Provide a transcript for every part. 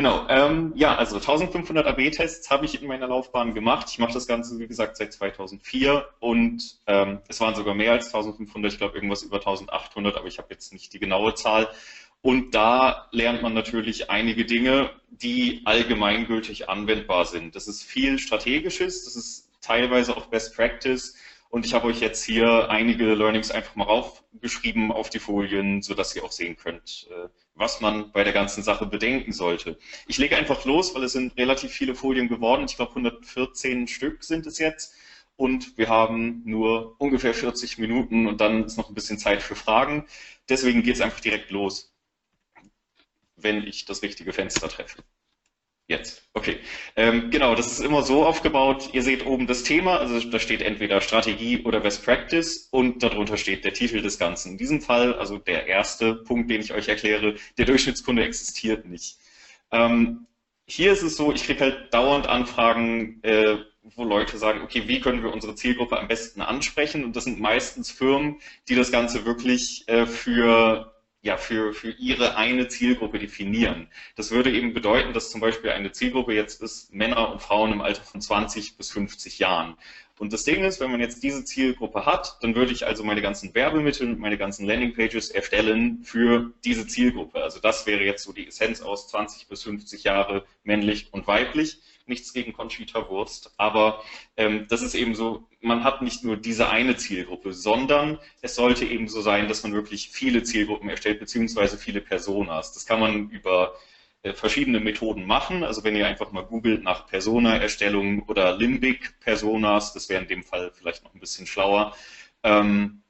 Genau, ähm, ja, also 1500 AB-Tests habe ich in meiner Laufbahn gemacht. Ich mache das Ganze, wie gesagt, seit 2004 und ähm, es waren sogar mehr als 1500, ich glaube irgendwas über 1800, aber ich habe jetzt nicht die genaue Zahl. Und da lernt man natürlich einige Dinge, die allgemeingültig anwendbar sind. Das ist viel Strategisches, das ist teilweise auch Best Practice. Und ich habe euch jetzt hier einige Learnings einfach mal raufgeschrieben auf die Folien, sodass ihr auch sehen könnt, äh, was man bei der ganzen Sache bedenken sollte. Ich lege einfach los, weil es sind relativ viele Folien geworden. Ich glaube 114 Stück sind es jetzt. Und wir haben nur ungefähr 40 Minuten und dann ist noch ein bisschen Zeit für Fragen. Deswegen geht es einfach direkt los, wenn ich das richtige Fenster treffe. Jetzt, okay. Ähm, genau, das ist immer so aufgebaut. Ihr seht oben das Thema, also da steht entweder Strategie oder Best Practice und darunter steht der Titel des Ganzen. In diesem Fall, also der erste Punkt, den ich euch erkläre, der Durchschnittskunde existiert nicht. Ähm, hier ist es so, ich kriege halt dauernd Anfragen, äh, wo Leute sagen, okay, wie können wir unsere Zielgruppe am besten ansprechen? Und das sind meistens Firmen, die das Ganze wirklich äh, für ja, für, für ihre eine Zielgruppe definieren. Das würde eben bedeuten, dass zum Beispiel eine Zielgruppe jetzt ist Männer und Frauen im Alter von 20 bis 50 Jahren. Und das Ding ist, wenn man jetzt diese Zielgruppe hat, dann würde ich also meine ganzen Werbemittel und meine ganzen Landingpages erstellen für diese Zielgruppe. Also das wäre jetzt so die Essenz aus 20 bis 50 Jahre männlich und weiblich nichts gegen Conchita Wurst, aber ähm, das ist eben so, man hat nicht nur diese eine Zielgruppe, sondern es sollte eben so sein, dass man wirklich viele Zielgruppen erstellt, beziehungsweise viele Personas. Das kann man über äh, verschiedene Methoden machen. Also wenn ihr einfach mal googelt nach Persona-Erstellung oder Limbic-Personas, das wäre in dem Fall vielleicht noch ein bisschen schlauer, ähm,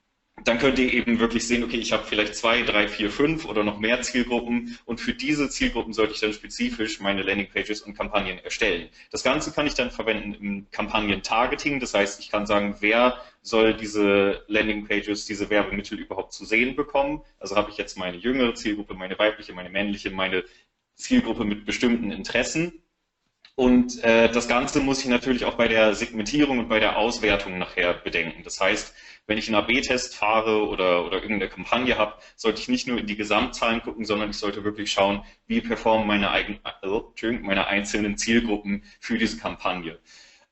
dann könnt ihr eben wirklich sehen, okay, ich habe vielleicht zwei, drei, vier, fünf oder noch mehr Zielgruppen und für diese Zielgruppen sollte ich dann spezifisch meine Landingpages und Kampagnen erstellen. Das Ganze kann ich dann verwenden im Kampagnen-Targeting, das heißt, ich kann sagen, wer soll diese Landingpages, diese Werbemittel überhaupt zu sehen bekommen. Also habe ich jetzt meine jüngere Zielgruppe, meine weibliche, meine männliche, meine Zielgruppe mit bestimmten Interessen und äh, das Ganze muss ich natürlich auch bei der Segmentierung und bei der Auswertung nachher bedenken. Das heißt, wenn ich einen AB-Test fahre oder, oder irgendeine Kampagne habe, sollte ich nicht nur in die Gesamtzahlen gucken, sondern ich sollte wirklich schauen, wie performen meine, eigen, äh, meine einzelnen Zielgruppen für diese Kampagne.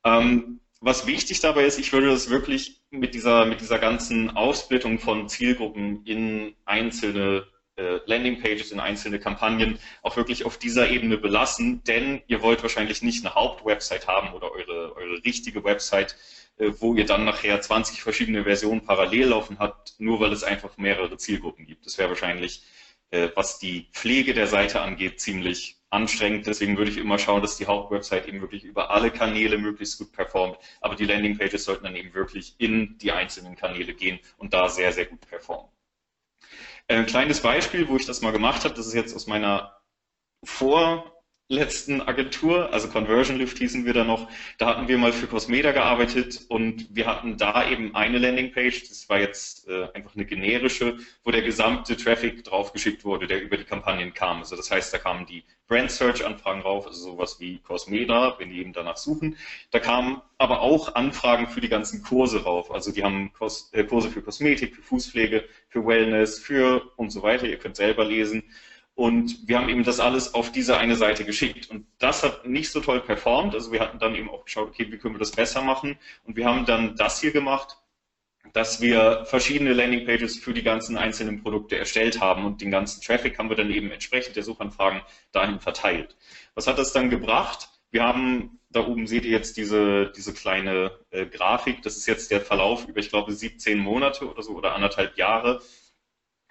Ähm, was wichtig dabei ist, ich würde das wirklich mit dieser, mit dieser ganzen Aufsplittung von Zielgruppen in einzelne äh, Landingpages, in einzelne Kampagnen auch wirklich auf dieser Ebene belassen, denn ihr wollt wahrscheinlich nicht eine Hauptwebsite haben oder eure, eure richtige Website, wo ihr dann nachher 20 verschiedene Versionen parallel laufen habt, nur weil es einfach mehrere Zielgruppen gibt. Das wäre wahrscheinlich, äh, was die Pflege der Seite angeht, ziemlich anstrengend. Deswegen würde ich immer schauen, dass die Hauptwebsite eben wirklich über alle Kanäle möglichst gut performt. Aber die Landingpages sollten dann eben wirklich in die einzelnen Kanäle gehen und da sehr, sehr gut performen. Ein kleines Beispiel, wo ich das mal gemacht habe, das ist jetzt aus meiner vorletzten Agentur, also Conversion Lift hießen wir da noch. Da hatten wir mal für Cosmeda gearbeitet und wir hatten da eben eine Landingpage, das war jetzt äh, einfach eine generische, wo der gesamte Traffic draufgeschickt wurde, der über die Kampagnen kam. Also das heißt, da kamen die Brand Search Anfragen rauf, also sowas wie Cosmeda, wenn die eben danach suchen. Da kamen aber auch Anfragen für die ganzen Kurse rauf. Also die haben äh, Kurse für Kosmetik, für Fußpflege, für Wellness, für und so weiter. Ihr könnt selber lesen. Und wir haben eben das alles auf diese eine Seite geschickt. Und das hat nicht so toll performt. Also wir hatten dann eben auch geschaut, okay, wie können wir das besser machen? Und wir haben dann das hier gemacht dass wir verschiedene Landingpages für die ganzen einzelnen Produkte erstellt haben und den ganzen Traffic haben wir dann eben entsprechend der Suchanfragen dahin verteilt. Was hat das dann gebracht? Wir haben, da oben seht ihr jetzt diese, diese kleine äh, Grafik, das ist jetzt der Verlauf über, ich glaube, 17 Monate oder so oder anderthalb Jahre.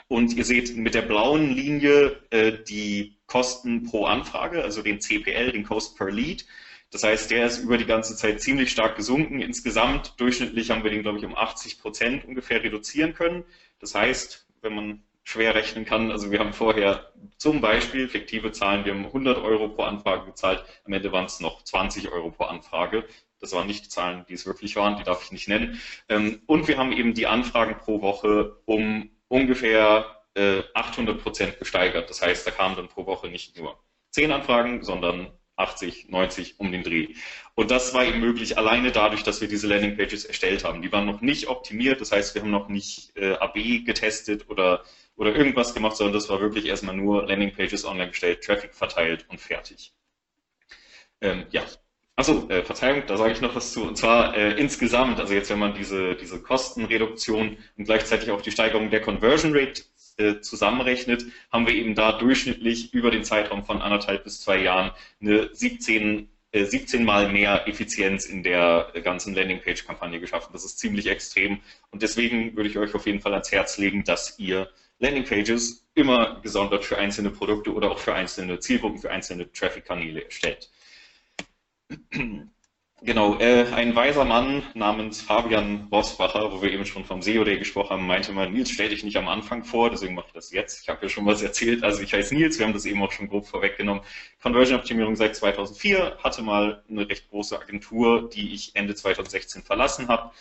Und ihr seht mit der blauen Linie äh, die Kosten pro Anfrage, also den CPL, den Cost per Lead. Das heißt, der ist über die ganze Zeit ziemlich stark gesunken. Insgesamt durchschnittlich haben wir den, glaube ich, um 80 Prozent ungefähr reduzieren können. Das heißt, wenn man schwer rechnen kann, also wir haben vorher zum Beispiel fiktive Zahlen, wir haben 100 Euro pro Anfrage gezahlt, am Ende waren es noch 20 Euro pro Anfrage. Das waren nicht die Zahlen, die es wirklich waren, die darf ich nicht nennen. Ähm, und wir haben eben die Anfragen pro Woche um ungefähr 800 äh, Prozent gesteigert. Das heißt, da kamen dann pro Woche nicht nur 10 Anfragen, sondern 80, 90 um den Dreh. Und das war eben möglich alleine dadurch, dass wir diese Landingpages erstellt haben. Die waren noch nicht optimiert, das heißt, wir haben noch nicht äh, AB getestet oder oder irgendwas gemacht, sondern das war wirklich erstmal nur Landingpages online gestellt, Traffic verteilt und fertig. Ähm, ja, Achso, äh, Verzeihung, da sage ich noch was zu. Und zwar äh, insgesamt, also jetzt wenn man diese, diese Kostenreduktion und gleichzeitig auch die Steigerung der Conversion Rate äh, zusammenrechnet, haben wir eben da durchschnittlich über den Zeitraum von anderthalb bis zwei Jahren eine 17 17 äh, mal mehr Effizienz in der ganzen Landingpage-Kampagne geschaffen. Das ist ziemlich extrem und deswegen würde ich euch auf jeden Fall ans Herz legen, dass ihr Landingpages immer gesondert für einzelne Produkte oder auch für einzelne Zielgruppen, für einzelne Traffic-Kanäle erstellt. Genau, äh, ein weiser Mann namens Fabian Rosbacher, wo wir eben schon vom SEO Day gesprochen haben, meinte mal, Nils, stell dich nicht am Anfang vor, deswegen mache ich das jetzt. Ich habe ja schon was erzählt. Also ich heiße Nils, wir haben das eben auch schon grob vorweggenommen. Conversion-Optimierung seit 2004, hatte mal eine recht große Agentur, die ich Ende 2016 verlassen habe.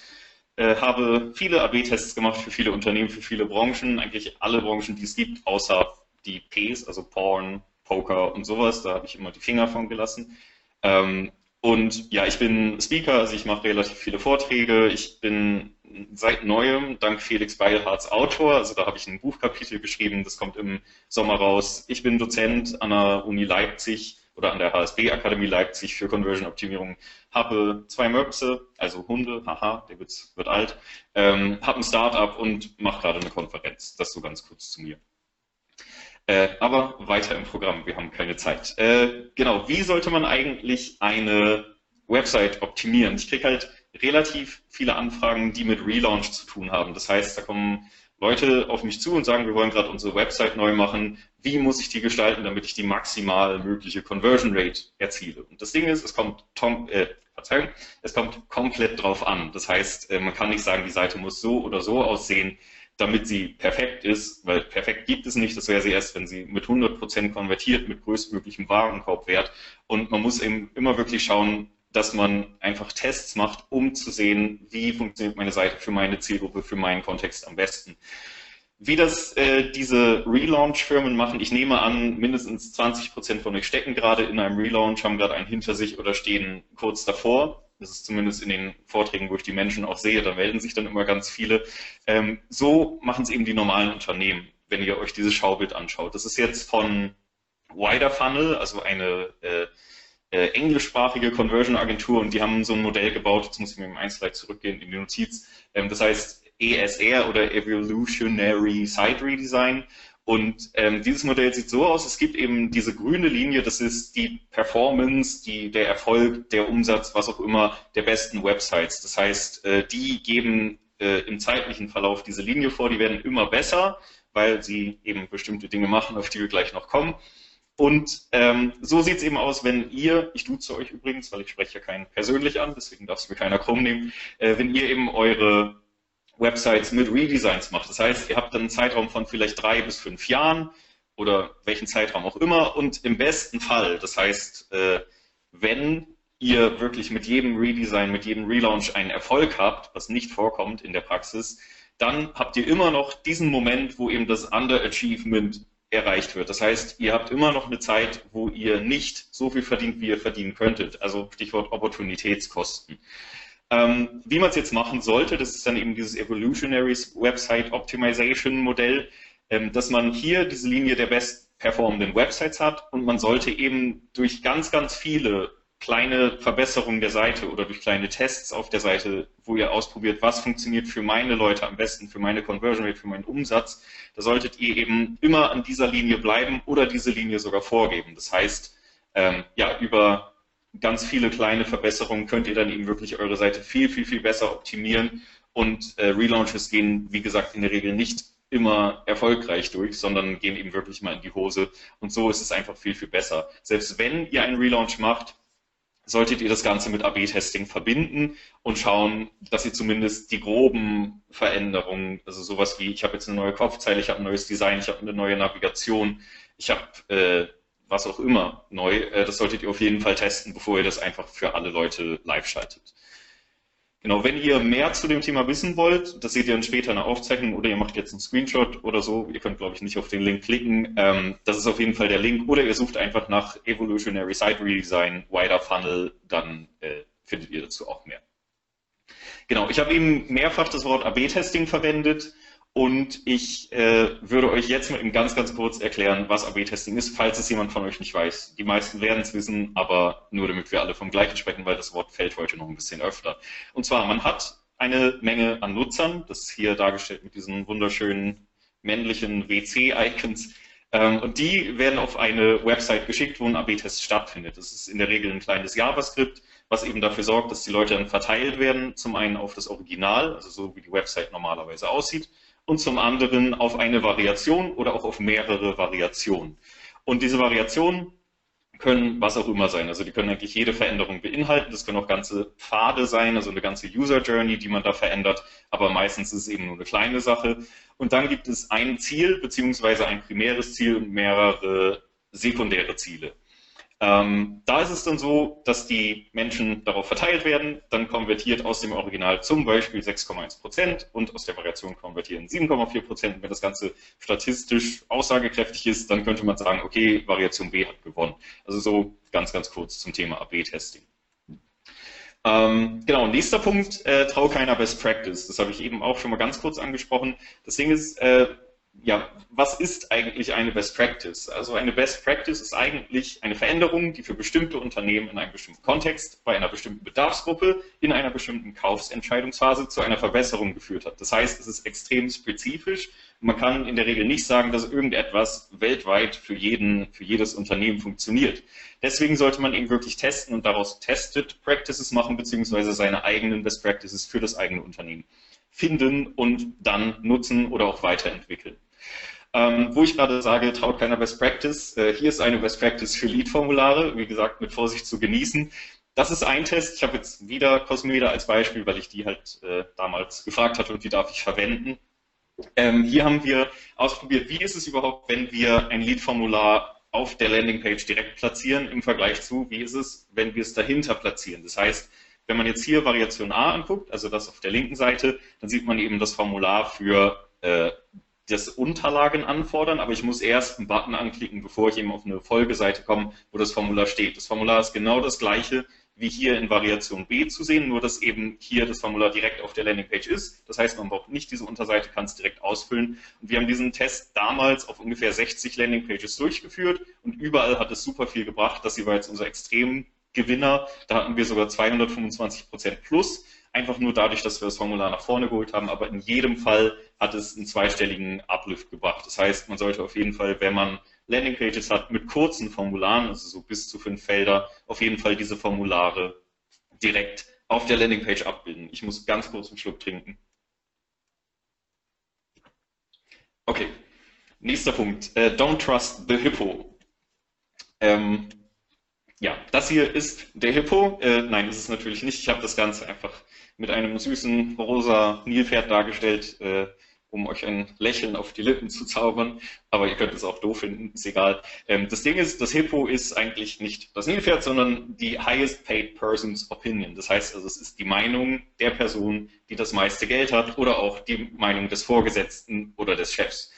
Äh, habe viele AB-Tests gemacht für viele Unternehmen, für viele Branchen, eigentlich alle Branchen, die es gibt, außer die Ps, also Porn, Poker und sowas. Da habe ich immer die Finger von gelassen. Ähm, und ja, ich bin Speaker, also ich mache relativ viele Vorträge. Ich bin seit neuem, dank Felix Beilhards Autor, also da habe ich ein Buchkapitel geschrieben, das kommt im Sommer raus. Ich bin Dozent an der Uni Leipzig oder an der HSB Akademie Leipzig für Conversion Optimierung, habe zwei Möpse, also Hunde, haha, der Witz wird alt, ähm, habe ein Startup und mache gerade eine Konferenz. Das so ganz kurz zu mir. Äh, aber weiter im Programm, wir haben keine Zeit. Äh, genau, wie sollte man eigentlich eine Website optimieren? Ich kriege halt relativ viele Anfragen, die mit Relaunch zu tun haben. Das heißt, da kommen Leute auf mich zu und sagen, wir wollen gerade unsere Website neu machen. Wie muss ich die gestalten, damit ich die maximal mögliche Conversion Rate erziele? Und das Ding ist, es kommt, Tom, äh, es kommt komplett drauf an. Das heißt, äh, man kann nicht sagen, die Seite muss so oder so aussehen damit sie perfekt ist, weil perfekt gibt es nicht, das wäre sie erst, wenn sie mit 100% konvertiert, mit größtmöglichem Warenkorbwert. Und man muss eben immer wirklich schauen, dass man einfach Tests macht, um zu sehen, wie funktioniert meine Seite für meine Zielgruppe, für meinen Kontext am besten. Wie das äh, diese Relaunch-Firmen machen, ich nehme an, mindestens 20% von euch stecken gerade in einem Relaunch, haben gerade einen hinter sich oder stehen kurz davor das ist zumindest in den Vorträgen, wo ich die Menschen auch sehe, da melden sich dann immer ganz viele. Ähm, so machen es eben die normalen Unternehmen, wenn ihr euch dieses Schaubild anschaut. Das ist jetzt von Wider Funnel, also eine äh, äh, englischsprachige Conversion-Agentur und die haben so ein Modell gebaut, jetzt muss ich mir im Einzelheit zurückgehen in die Notiz, ähm, das heißt ESR oder Evolutionary Site Redesign und ähm, dieses Modell sieht so aus, es gibt eben diese grüne Linie, das ist die Performance, die, der Erfolg, der Umsatz, was auch immer, der besten Websites. Das heißt, äh, die geben äh, im zeitlichen Verlauf diese Linie vor, die werden immer besser, weil sie eben bestimmte Dinge machen, auf die wir gleich noch kommen. Und ähm, so sieht es eben aus, wenn ihr, ich duze euch übrigens, weil ich spreche ja keinen persönlich an, deswegen darf es mir keiner krumm nehmen, äh, wenn ihr eben eure Websites mit Redesigns macht. Das heißt, ihr habt dann einen Zeitraum von vielleicht drei bis fünf Jahren oder welchen Zeitraum auch immer und im besten Fall, das heißt, äh, wenn ihr wirklich mit jedem Redesign, mit jedem Relaunch einen Erfolg habt, was nicht vorkommt in der Praxis, dann habt ihr immer noch diesen Moment, wo eben das Underachievement erreicht wird. Das heißt, ihr habt immer noch eine Zeit, wo ihr nicht so viel verdient, wie ihr verdienen könntet. Also Stichwort Opportunitätskosten. Ähm, wie man es jetzt machen sollte, das ist dann eben dieses Evolutionary Website Optimization Modell, ähm, dass man hier diese Linie der best performenden Websites hat und man sollte eben durch ganz, ganz viele kleine Verbesserungen der Seite oder durch kleine Tests auf der Seite, wo ihr ausprobiert, was funktioniert für meine Leute am besten, für meine Conversion Rate, für meinen Umsatz, da solltet ihr eben immer an dieser Linie bleiben oder diese Linie sogar vorgeben. Das heißt, ähm, ja, über ganz viele kleine Verbesserungen könnt ihr dann eben wirklich eure Seite viel, viel, viel besser optimieren. Und äh, Relaunches gehen, wie gesagt, in der Regel nicht immer erfolgreich durch, sondern gehen eben wirklich mal in die Hose. Und so ist es einfach viel, viel besser. Selbst wenn ihr einen Relaunch macht, solltet ihr das Ganze mit AB-Testing verbinden und schauen, dass ihr zumindest die groben Veränderungen, also sowas wie, ich habe jetzt eine neue Kopfzeile, ich habe ein neues Design, ich habe eine neue Navigation, ich habe äh, was auch immer neu. Äh, das solltet ihr auf jeden Fall testen, bevor ihr das einfach für alle Leute live schaltet. Genau, wenn ihr mehr zu dem Thema wissen wollt, das seht ihr dann später in der Aufzeichnung oder ihr macht jetzt einen Screenshot oder so, ihr könnt glaube ich nicht auf den Link klicken, ähm, das ist auf jeden Fall der Link oder ihr sucht einfach nach Evolutionary Site Redesign, Wider Funnel, dann äh, findet ihr dazu auch mehr. Genau, ich habe eben mehrfach das Wort AB-Testing verwendet Und ich äh, würde euch jetzt mal eben ganz, ganz kurz erklären, was AB-Testing ist, falls es jemand von euch nicht weiß. Die meisten werden es wissen, aber nur damit wir alle vom Gleichen sprechen, weil das Wort fällt heute noch ein bisschen öfter. Und zwar, man hat eine Menge an Nutzern, das ist hier dargestellt mit diesen wunderschönen männlichen WC-Icons, ähm, und die werden auf eine Website geschickt, wo ein AB-Test stattfindet. Das ist in der Regel ein kleines JavaScript, was eben dafür sorgt, dass die Leute dann verteilt werden, zum einen auf das Original, also so wie die Website normalerweise aussieht, und zum anderen auf eine Variation oder auch auf mehrere Variationen. Und diese Variationen können was auch immer sein. Also die können eigentlich jede Veränderung beinhalten. Das können auch ganze Pfade sein, also eine ganze User Journey, die man da verändert. Aber meistens ist es eben nur eine kleine Sache. Und dann gibt es ein Ziel beziehungsweise ein primäres Ziel und mehrere sekundäre Ziele. Ähm, da ist es dann so, dass die Menschen darauf verteilt werden, dann konvertiert aus dem Original zum Beispiel 6,1% und aus der Variation konvertieren 7,4%. Wenn das Ganze statistisch aussagekräftig ist, dann könnte man sagen, okay, Variation B hat gewonnen. Also so ganz, ganz kurz zum Thema AB-Testing. Ähm, genau, nächster Punkt, äh, trau keiner Best Practice. Das habe ich eben auch schon mal ganz kurz angesprochen. Das Ding ist, äh, ja, was ist eigentlich eine Best Practice? Also eine Best Practice ist eigentlich eine Veränderung, die für bestimmte Unternehmen in einem bestimmten Kontext, bei einer bestimmten Bedarfsgruppe, in einer bestimmten Kaufsentscheidungsphase zu einer Verbesserung geführt hat. Das heißt, es ist extrem spezifisch. Man kann in der Regel nicht sagen, dass irgendetwas weltweit für jeden, für jedes Unternehmen funktioniert. Deswegen sollte man eben wirklich testen und daraus Tested Practices machen, beziehungsweise seine eigenen Best Practices für das eigene Unternehmen finden und dann nutzen oder auch weiterentwickeln. Ähm, wo ich gerade sage, traut keiner Best Practice. Äh, hier ist eine Best Practice für Lead-Formulare, wie gesagt, mit Vorsicht zu genießen. Das ist ein Test. Ich habe jetzt wieder Cosmeda als Beispiel, weil ich die halt äh, damals gefragt hatte und die darf ich verwenden. Ähm, hier haben wir ausprobiert, wie ist es überhaupt, wenn wir ein Lead-Formular auf der Landingpage direkt platzieren im Vergleich zu, wie ist es, wenn wir es dahinter platzieren. Das heißt, wenn man jetzt hier Variation A anguckt, also das auf der linken Seite, dann sieht man eben das Formular für äh, das Unterlagen anfordern, aber ich muss erst einen Button anklicken, bevor ich eben auf eine Folgeseite komme, wo das Formular steht. Das Formular ist genau das gleiche wie hier in Variation B zu sehen, nur dass eben hier das Formular direkt auf der Landingpage ist. Das heißt, man braucht nicht diese Unterseite, kann es direkt ausfüllen. Und wir haben diesen Test damals auf ungefähr 60 Landingpages durchgeführt und überall hat es super viel gebracht. Das hier war jetzt unser Extremgewinner. Da hatten wir sogar 225 Prozent plus einfach nur dadurch, dass wir das Formular nach vorne geholt haben, aber in jedem Fall hat es einen zweistelligen Uplift gebracht. Das heißt, man sollte auf jeden Fall, wenn man Landingpages hat mit kurzen Formularen, also so bis zu fünf Felder, auf jeden Fall diese Formulare direkt auf der Landingpage abbilden. Ich muss ganz kurz einen Schluck trinken. Okay, nächster Punkt. Äh, don't trust the hippo. Ähm, ja, das hier ist der Hippo. Äh, nein, das ist natürlich nicht. Ich habe das Ganze einfach mit einem süßen rosa Nilpferd dargestellt, äh, um euch ein Lächeln auf die Lippen zu zaubern. Aber ihr könnt es auch doof finden, ist egal. Ähm, das Ding ist, das Hippo ist eigentlich nicht das Nilpferd, sondern die highest paid person's opinion. Das heißt also, es ist die Meinung der Person, die das meiste Geld hat oder auch die Meinung des Vorgesetzten oder des Chefs.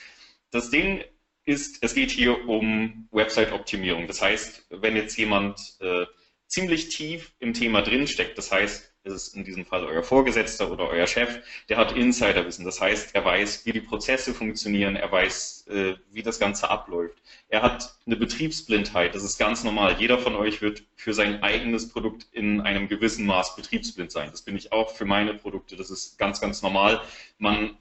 Das Ding ist, es geht hier um Website-Optimierung. Das heißt, wenn jetzt jemand äh, ziemlich tief im Thema drinsteckt, das heißt, es ist in diesem Fall euer Vorgesetzter oder euer Chef, der hat Insiderwissen. Das heißt, er weiß, wie die Prozesse funktionieren, er weiß, äh, wie das Ganze abläuft. Er hat eine Betriebsblindheit, das ist ganz normal. Jeder von euch wird für sein eigenes Produkt in einem gewissen Maß betriebsblind sein. Das bin ich auch für meine Produkte, das ist ganz, ganz normal. Man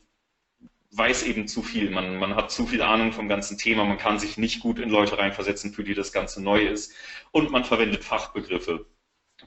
weiß eben zu viel, man, man hat zu viel Ahnung vom ganzen Thema, man kann sich nicht gut in Leute reinversetzen, für die das Ganze neu ist. Und man verwendet Fachbegriffe,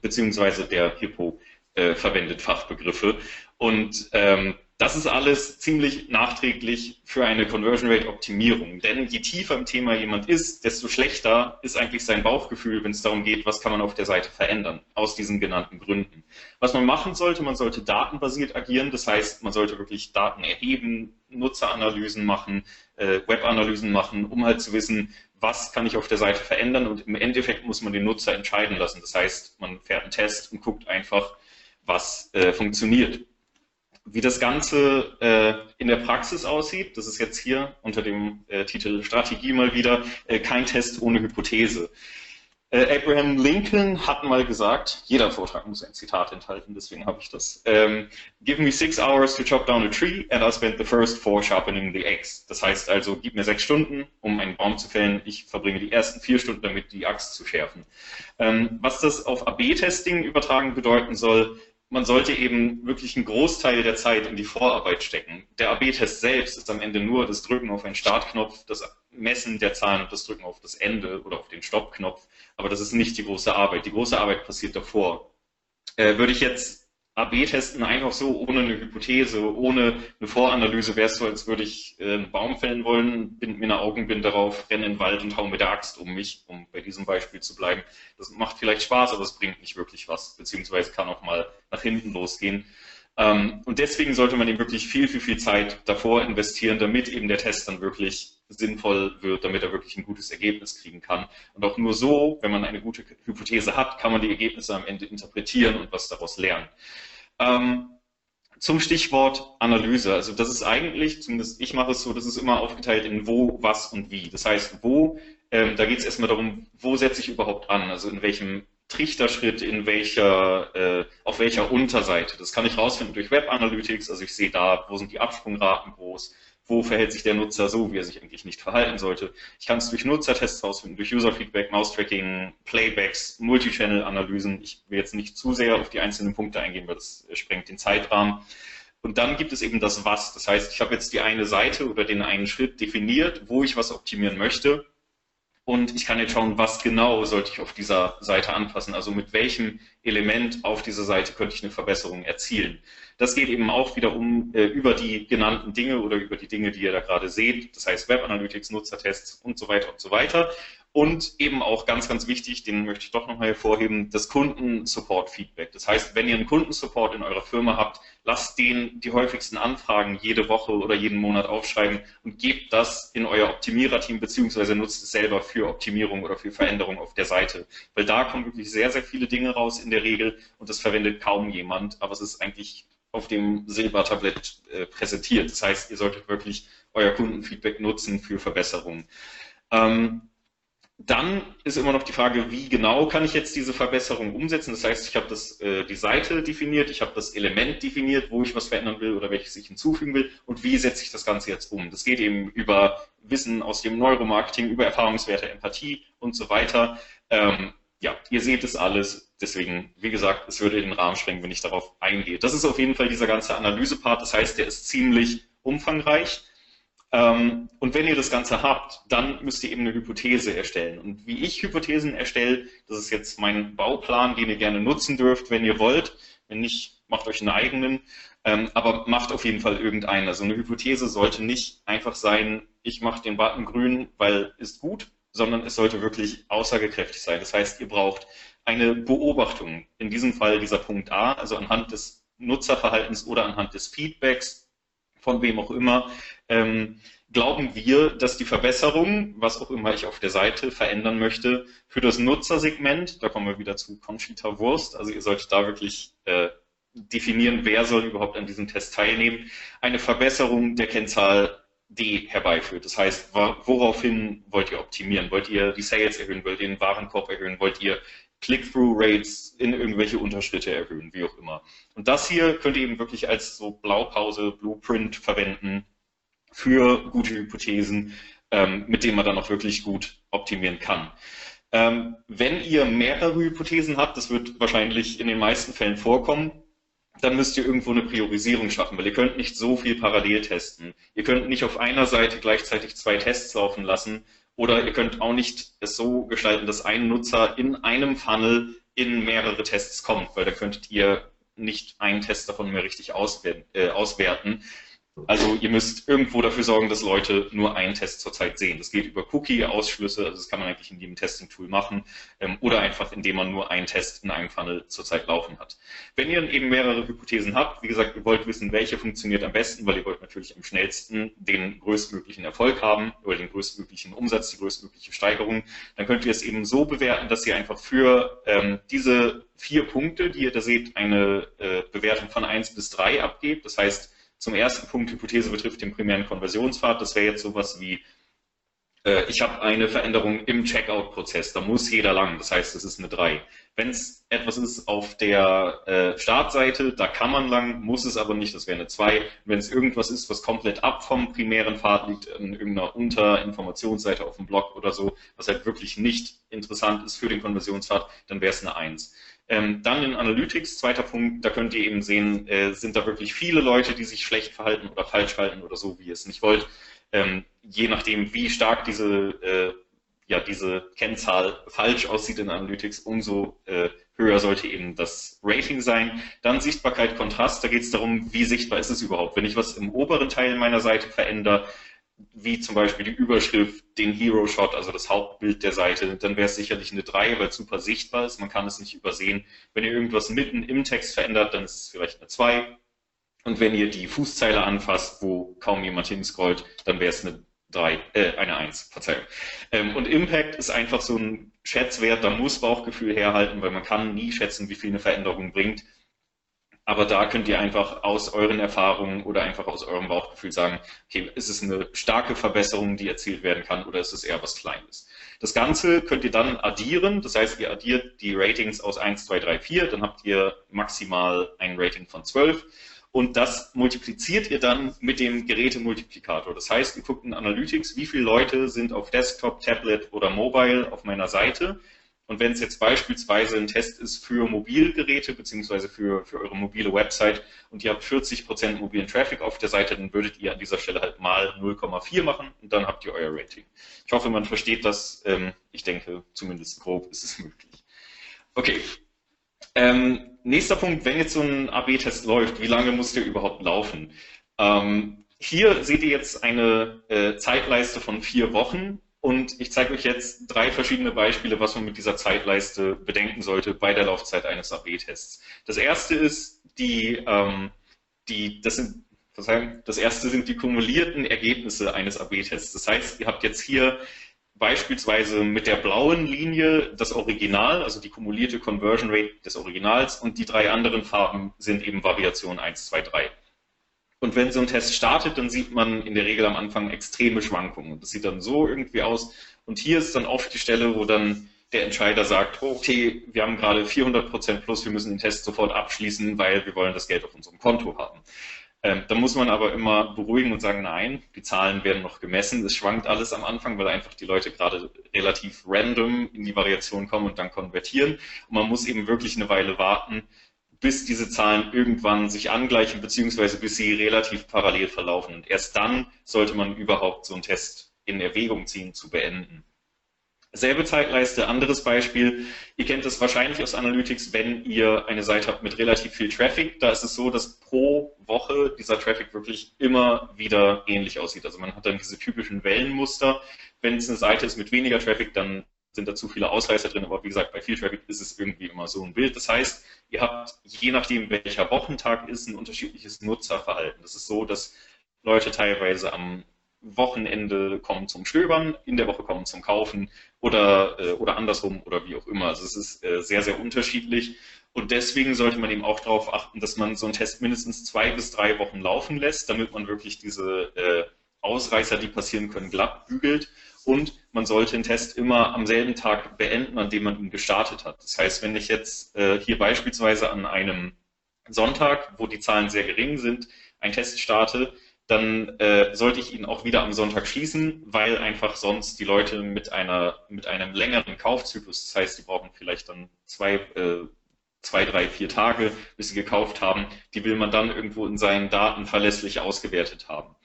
beziehungsweise der Hippo äh, verwendet Fachbegriffe. Und ähm, das ist alles ziemlich nachträglich für eine Conversion Rate Optimierung. Denn je tiefer im Thema jemand ist, desto schlechter ist eigentlich sein Bauchgefühl, wenn es darum geht, was kann man auf der Seite verändern, aus diesen genannten Gründen. Was man machen sollte, man sollte datenbasiert agieren. Das heißt, man sollte wirklich Daten erheben, Nutzeranalysen machen, äh, Webanalysen machen, um halt zu wissen, was kann ich auf der Seite verändern. Und im Endeffekt muss man den Nutzer entscheiden lassen. Das heißt, man fährt einen Test und guckt einfach, was äh, funktioniert. Wie das Ganze äh, in der Praxis aussieht, das ist jetzt hier unter dem äh, Titel Strategie mal wieder, äh, kein Test ohne Hypothese. Äh, Abraham Lincoln hat mal gesagt, jeder Vortrag muss ein Zitat enthalten, deswegen habe ich das. Ähm, Give me six hours to chop down a tree and I'll spend the first four sharpening the axe. Das heißt also, gib mir sechs Stunden, um einen Baum zu fällen. Ich verbringe die ersten vier Stunden damit, die Axt zu schärfen. Ähm, was das auf AB-Testing übertragen bedeuten soll, man sollte eben wirklich einen Großteil der Zeit in die Vorarbeit stecken. Der AB-Test selbst ist am Ende nur das Drücken auf einen Startknopf, das Messen der Zahlen und das Drücken auf das Ende oder auf den Stoppknopf. Aber das ist nicht die große Arbeit. Die große Arbeit passiert davor. Äh, würde ich jetzt AB-Testen einfach so, ohne eine Hypothese, ohne eine Voranalyse, wäre es so, als würde ich äh, einen Baum fällen wollen, bind mir eine Augenbinde darauf, renne in den Wald und hau mit der Axt um mich, um bei diesem Beispiel zu bleiben. Das macht vielleicht Spaß, aber es bringt nicht wirklich was, beziehungsweise kann auch mal nach hinten losgehen. Ähm, und deswegen sollte man eben wirklich viel, viel, viel Zeit davor investieren, damit eben der Test dann wirklich sinnvoll wird, damit er wirklich ein gutes Ergebnis kriegen kann. Und auch nur so, wenn man eine gute Hypothese hat, kann man die Ergebnisse am Ende interpretieren und was daraus lernen. Ähm, zum Stichwort Analyse. Also das ist eigentlich, zumindest ich mache es so, das ist immer aufgeteilt in wo, was und wie. Das heißt, wo, ähm, da geht es erstmal darum, wo setze ich überhaupt an, also in welchem Trichterschritt in welcher, äh, auf welcher Unterseite. Das kann ich rausfinden durch Web Analytics. Also ich sehe da, wo sind die Absprungraten groß, wo verhält sich der Nutzer so, wie er sich eigentlich nicht verhalten sollte. Ich kann es durch Nutzertests rausfinden, durch User-Feedback, Mouse-Tracking, Playbacks, Multichannel-Analysen. Ich will jetzt nicht zu sehr auf die einzelnen Punkte eingehen, weil das äh, sprengt den Zeitrahmen. Und dann gibt es eben das Was. Das heißt, ich habe jetzt die eine Seite oder den einen Schritt definiert, wo ich was optimieren möchte und ich kann jetzt schauen, was genau sollte ich auf dieser Seite anpassen. Also mit welchem Element auf dieser Seite könnte ich eine Verbesserung erzielen. Das geht eben auch wieder um äh, über die genannten Dinge oder über die Dinge, die ihr da gerade seht. Das heißt Web Analytics, Nutzertests und so weiter und so weiter. Und eben auch ganz, ganz wichtig, den möchte ich doch nochmal hervorheben, das Kundensupport-Feedback. Das heißt, wenn ihr einen Kundensupport in eurer Firma habt, lasst den die häufigsten Anfragen jede Woche oder jeden Monat aufschreiben und gebt das in euer Optimiererteam beziehungsweise nutzt es selber für Optimierung oder für Veränderung auf der Seite. Weil da kommen wirklich sehr, sehr viele Dinge raus in der Regel und das verwendet kaum jemand, aber es ist eigentlich auf dem Silbertablett äh, präsentiert. Das heißt, ihr solltet wirklich euer Kundenfeedback nutzen für Verbesserungen. Ähm, dann ist immer noch die Frage, wie genau kann ich jetzt diese Verbesserung umsetzen? Das heißt, ich habe äh, die Seite definiert, ich habe das Element definiert, wo ich was verändern will oder welches ich hinzufügen will und wie setze ich das Ganze jetzt um? Das geht eben über Wissen aus dem Neuromarketing, über Erfahrungswerte, Empathie und so weiter. Ähm, ja, ihr seht es alles. Deswegen, wie gesagt, es würde den Rahmen sprengen, wenn ich darauf eingehe. Das ist auf jeden Fall dieser ganze Analysepart. Das heißt, der ist ziemlich umfangreich. Ähm, und wenn ihr das Ganze habt, dann müsst ihr eben eine Hypothese erstellen. Und wie ich Hypothesen erstelle, das ist jetzt mein Bauplan, den ihr gerne nutzen dürft, wenn ihr wollt. Wenn nicht, macht euch einen eigenen. Ähm, aber macht auf jeden Fall irgendeinen. Also eine Hypothese sollte nicht einfach sein, ich mache den Button grün, weil ist gut, sondern es sollte wirklich aussagekräftig sein. Das heißt, ihr braucht eine Beobachtung. In diesem Fall dieser Punkt A, also anhand des Nutzerverhaltens oder anhand des Feedbacks von wem auch immer, ähm, glauben wir, dass die Verbesserung, was auch immer ich auf der Seite verändern möchte, für das Nutzersegment, da kommen wir wieder zu Conchita Wurst, also ihr solltet da wirklich äh, definieren, wer soll überhaupt an diesem Test teilnehmen, eine Verbesserung der Kennzahl D herbeiführt. Das heißt, woraufhin wollt ihr optimieren? Wollt ihr die Sales erhöhen? Wollt ihr den Warenkorb erhöhen? Wollt ihr Click-Through-Rates in irgendwelche Unterschritte erhöhen, wie auch immer. Und das hier könnt ihr eben wirklich als so Blaupause, Blueprint verwenden für gute Hypothesen, ähm, mit denen man dann auch wirklich gut optimieren kann. Ähm, wenn ihr mehrere Hypothesen habt, das wird wahrscheinlich in den meisten Fällen vorkommen, dann müsst ihr irgendwo eine Priorisierung schaffen, weil ihr könnt nicht so viel parallel testen. Ihr könnt nicht auf einer Seite gleichzeitig zwei Tests laufen lassen oder ihr könnt auch nicht es so gestalten, dass ein Nutzer in einem Funnel in mehrere Tests kommt, weil da könntet ihr nicht einen Test davon mehr richtig auswerten. Äh, auswerten. Also ihr müsst irgendwo dafür sorgen, dass Leute nur einen Test zurzeit sehen. Das geht über Cookie-Ausschlüsse, also das kann man eigentlich in jedem Testing-Tool machen, ähm, oder einfach indem man nur einen Test in einem Funnel zurzeit laufen hat. Wenn ihr eben mehrere Hypothesen habt, wie gesagt, ihr wollt wissen, welche funktioniert am besten, weil ihr wollt natürlich am schnellsten den größtmöglichen Erfolg haben oder den größtmöglichen Umsatz, die größtmögliche Steigerung, dann könnt ihr es eben so bewerten, dass ihr einfach für ähm, diese vier Punkte, die ihr da seht, eine äh, Bewertung von eins bis drei abgebt. Das heißt, zum ersten Punkt, Hypothese betrifft den primären Konversionspfad. Das wäre jetzt sowas wie äh, ich habe eine Veränderung im Checkout-Prozess, da muss jeder lang, das heißt, es ist eine 3. Wenn es etwas ist auf der äh, Startseite, da kann man lang, muss es aber nicht, das wäre eine 2. Wenn es irgendwas ist, was komplett ab vom primären Pfad liegt, in irgendeiner Unterinformationsseite auf dem Blog oder so, was halt wirklich nicht interessant ist für den Konversionspfad, dann wäre es eine 1. Ähm, dann in Analytics, zweiter Punkt, da könnt ihr eben sehen, äh, sind da wirklich viele Leute, die sich schlecht verhalten oder falsch verhalten oder so, wie ihr es nicht wollt. Ähm, je nachdem, wie stark diese, äh, ja, diese Kennzahl falsch aussieht in Analytics, umso äh, höher sollte eben das Rating sein. Dann Sichtbarkeit, Kontrast, da geht es darum, wie sichtbar ist es überhaupt. Wenn ich was im oberen Teil meiner Seite verändere, wie zum Beispiel die Überschrift, den Hero Shot, also das Hauptbild der Seite, dann wäre es sicherlich eine 3, weil es super sichtbar ist, man kann es nicht übersehen. Wenn ihr irgendwas mitten im Text verändert, dann ist es vielleicht eine 2. Und wenn ihr die Fußzeile anfasst, wo kaum jemand hinscrollt, dann wäre es eine 3, äh, eine 1, Verzeihung. Ähm, und Impact ist einfach so ein Schätzwert, da muss Bauchgefühl herhalten, weil man kann nie schätzen, wie viel eine Veränderung bringt. Aber da könnt ihr einfach aus euren Erfahrungen oder einfach aus eurem Bauchgefühl sagen, okay, ist es eine starke Verbesserung, die erzielt werden kann oder ist es eher was Kleines? Das Ganze könnt ihr dann addieren, das heißt, ihr addiert die Ratings aus 1, 2, 3, 4, dann habt ihr maximal ein Rating von 12 und das multipliziert ihr dann mit dem Gerätemultiplikator. Das heißt, ihr guckt in Analytics, wie viele Leute sind auf Desktop, Tablet oder Mobile auf meiner Seite und wenn es jetzt beispielsweise ein Test ist für Mobilgeräte beziehungsweise für, für eure mobile Website und ihr habt 40% mobilen Traffic auf der Seite, dann würdet ihr an dieser Stelle halt mal 0,4 machen und dann habt ihr euer Rating. Ich hoffe, man versteht das. Ähm, ich denke, zumindest grob ist es möglich. Okay. Ähm, nächster Punkt, wenn jetzt so ein AB-Test läuft, wie lange muss der überhaupt laufen? Ähm, hier seht ihr jetzt eine äh, Zeitleiste von vier Wochen und ich zeige euch jetzt drei verschiedene Beispiele, was man mit dieser Zeitleiste bedenken sollte bei der Laufzeit eines AB-Tests. Das erste ist die, ähm, die das sind das erste sind die kumulierten Ergebnisse eines AB-Tests. Das heißt, ihr habt jetzt hier beispielsweise mit der blauen Linie das Original, also die kumulierte Conversion Rate des Originals und die drei anderen Farben sind eben Variation 1, 2, 3. Und wenn so ein Test startet, dann sieht man in der Regel am Anfang extreme Schwankungen. Und das sieht dann so irgendwie aus. Und hier ist dann oft die Stelle, wo dann der Entscheider sagt, okay, wir haben gerade 400 Prozent plus, wir müssen den Test sofort abschließen, weil wir wollen das Geld auf unserem Konto haben. Ähm, da muss man aber immer beruhigen und sagen, nein, die Zahlen werden noch gemessen. Es schwankt alles am Anfang, weil einfach die Leute gerade relativ random in die Variation kommen und dann konvertieren. Und man muss eben wirklich eine Weile warten, bis diese Zahlen irgendwann sich angleichen, beziehungsweise bis sie relativ parallel verlaufen. Und erst dann sollte man überhaupt so einen Test in Erwägung ziehen, zu beenden. Selbe Zeitleiste, anderes Beispiel. Ihr kennt das wahrscheinlich aus Analytics, wenn ihr eine Seite habt mit relativ viel Traffic. Da ist es so, dass pro Woche dieser Traffic wirklich immer wieder ähnlich aussieht. Also man hat dann diese typischen Wellenmuster. Wenn es eine Seite ist mit weniger Traffic, dann sind da zu viele Ausreißer drin, aber wie gesagt, bei viel Traffic ist es irgendwie immer so ein Bild. Das heißt, ihr habt, je nachdem welcher Wochentag ist, ein unterschiedliches Nutzerverhalten. Das ist so, dass Leute teilweise am Wochenende kommen zum Stöbern, in der Woche kommen zum Kaufen oder, äh, oder andersrum oder wie auch immer. Also es ist äh, sehr, sehr unterschiedlich. Und deswegen sollte man eben auch darauf achten, dass man so einen Test mindestens zwei bis drei Wochen laufen lässt, damit man wirklich diese äh, Ausreißer, die passieren können, glatt bügelt und man sollte den Test immer am selben Tag beenden, an dem man ihn gestartet hat. Das heißt, wenn ich jetzt äh, hier beispielsweise an einem Sonntag, wo die Zahlen sehr gering sind, einen Test starte, dann äh, sollte ich ihn auch wieder am Sonntag schließen, weil einfach sonst die Leute mit einer mit einem längeren Kaufzyklus, das heißt, die brauchen vielleicht dann zwei äh, zwei, drei, vier Tage, bis sie gekauft haben, die will man dann irgendwo in seinen Daten verlässlich ausgewertet haben.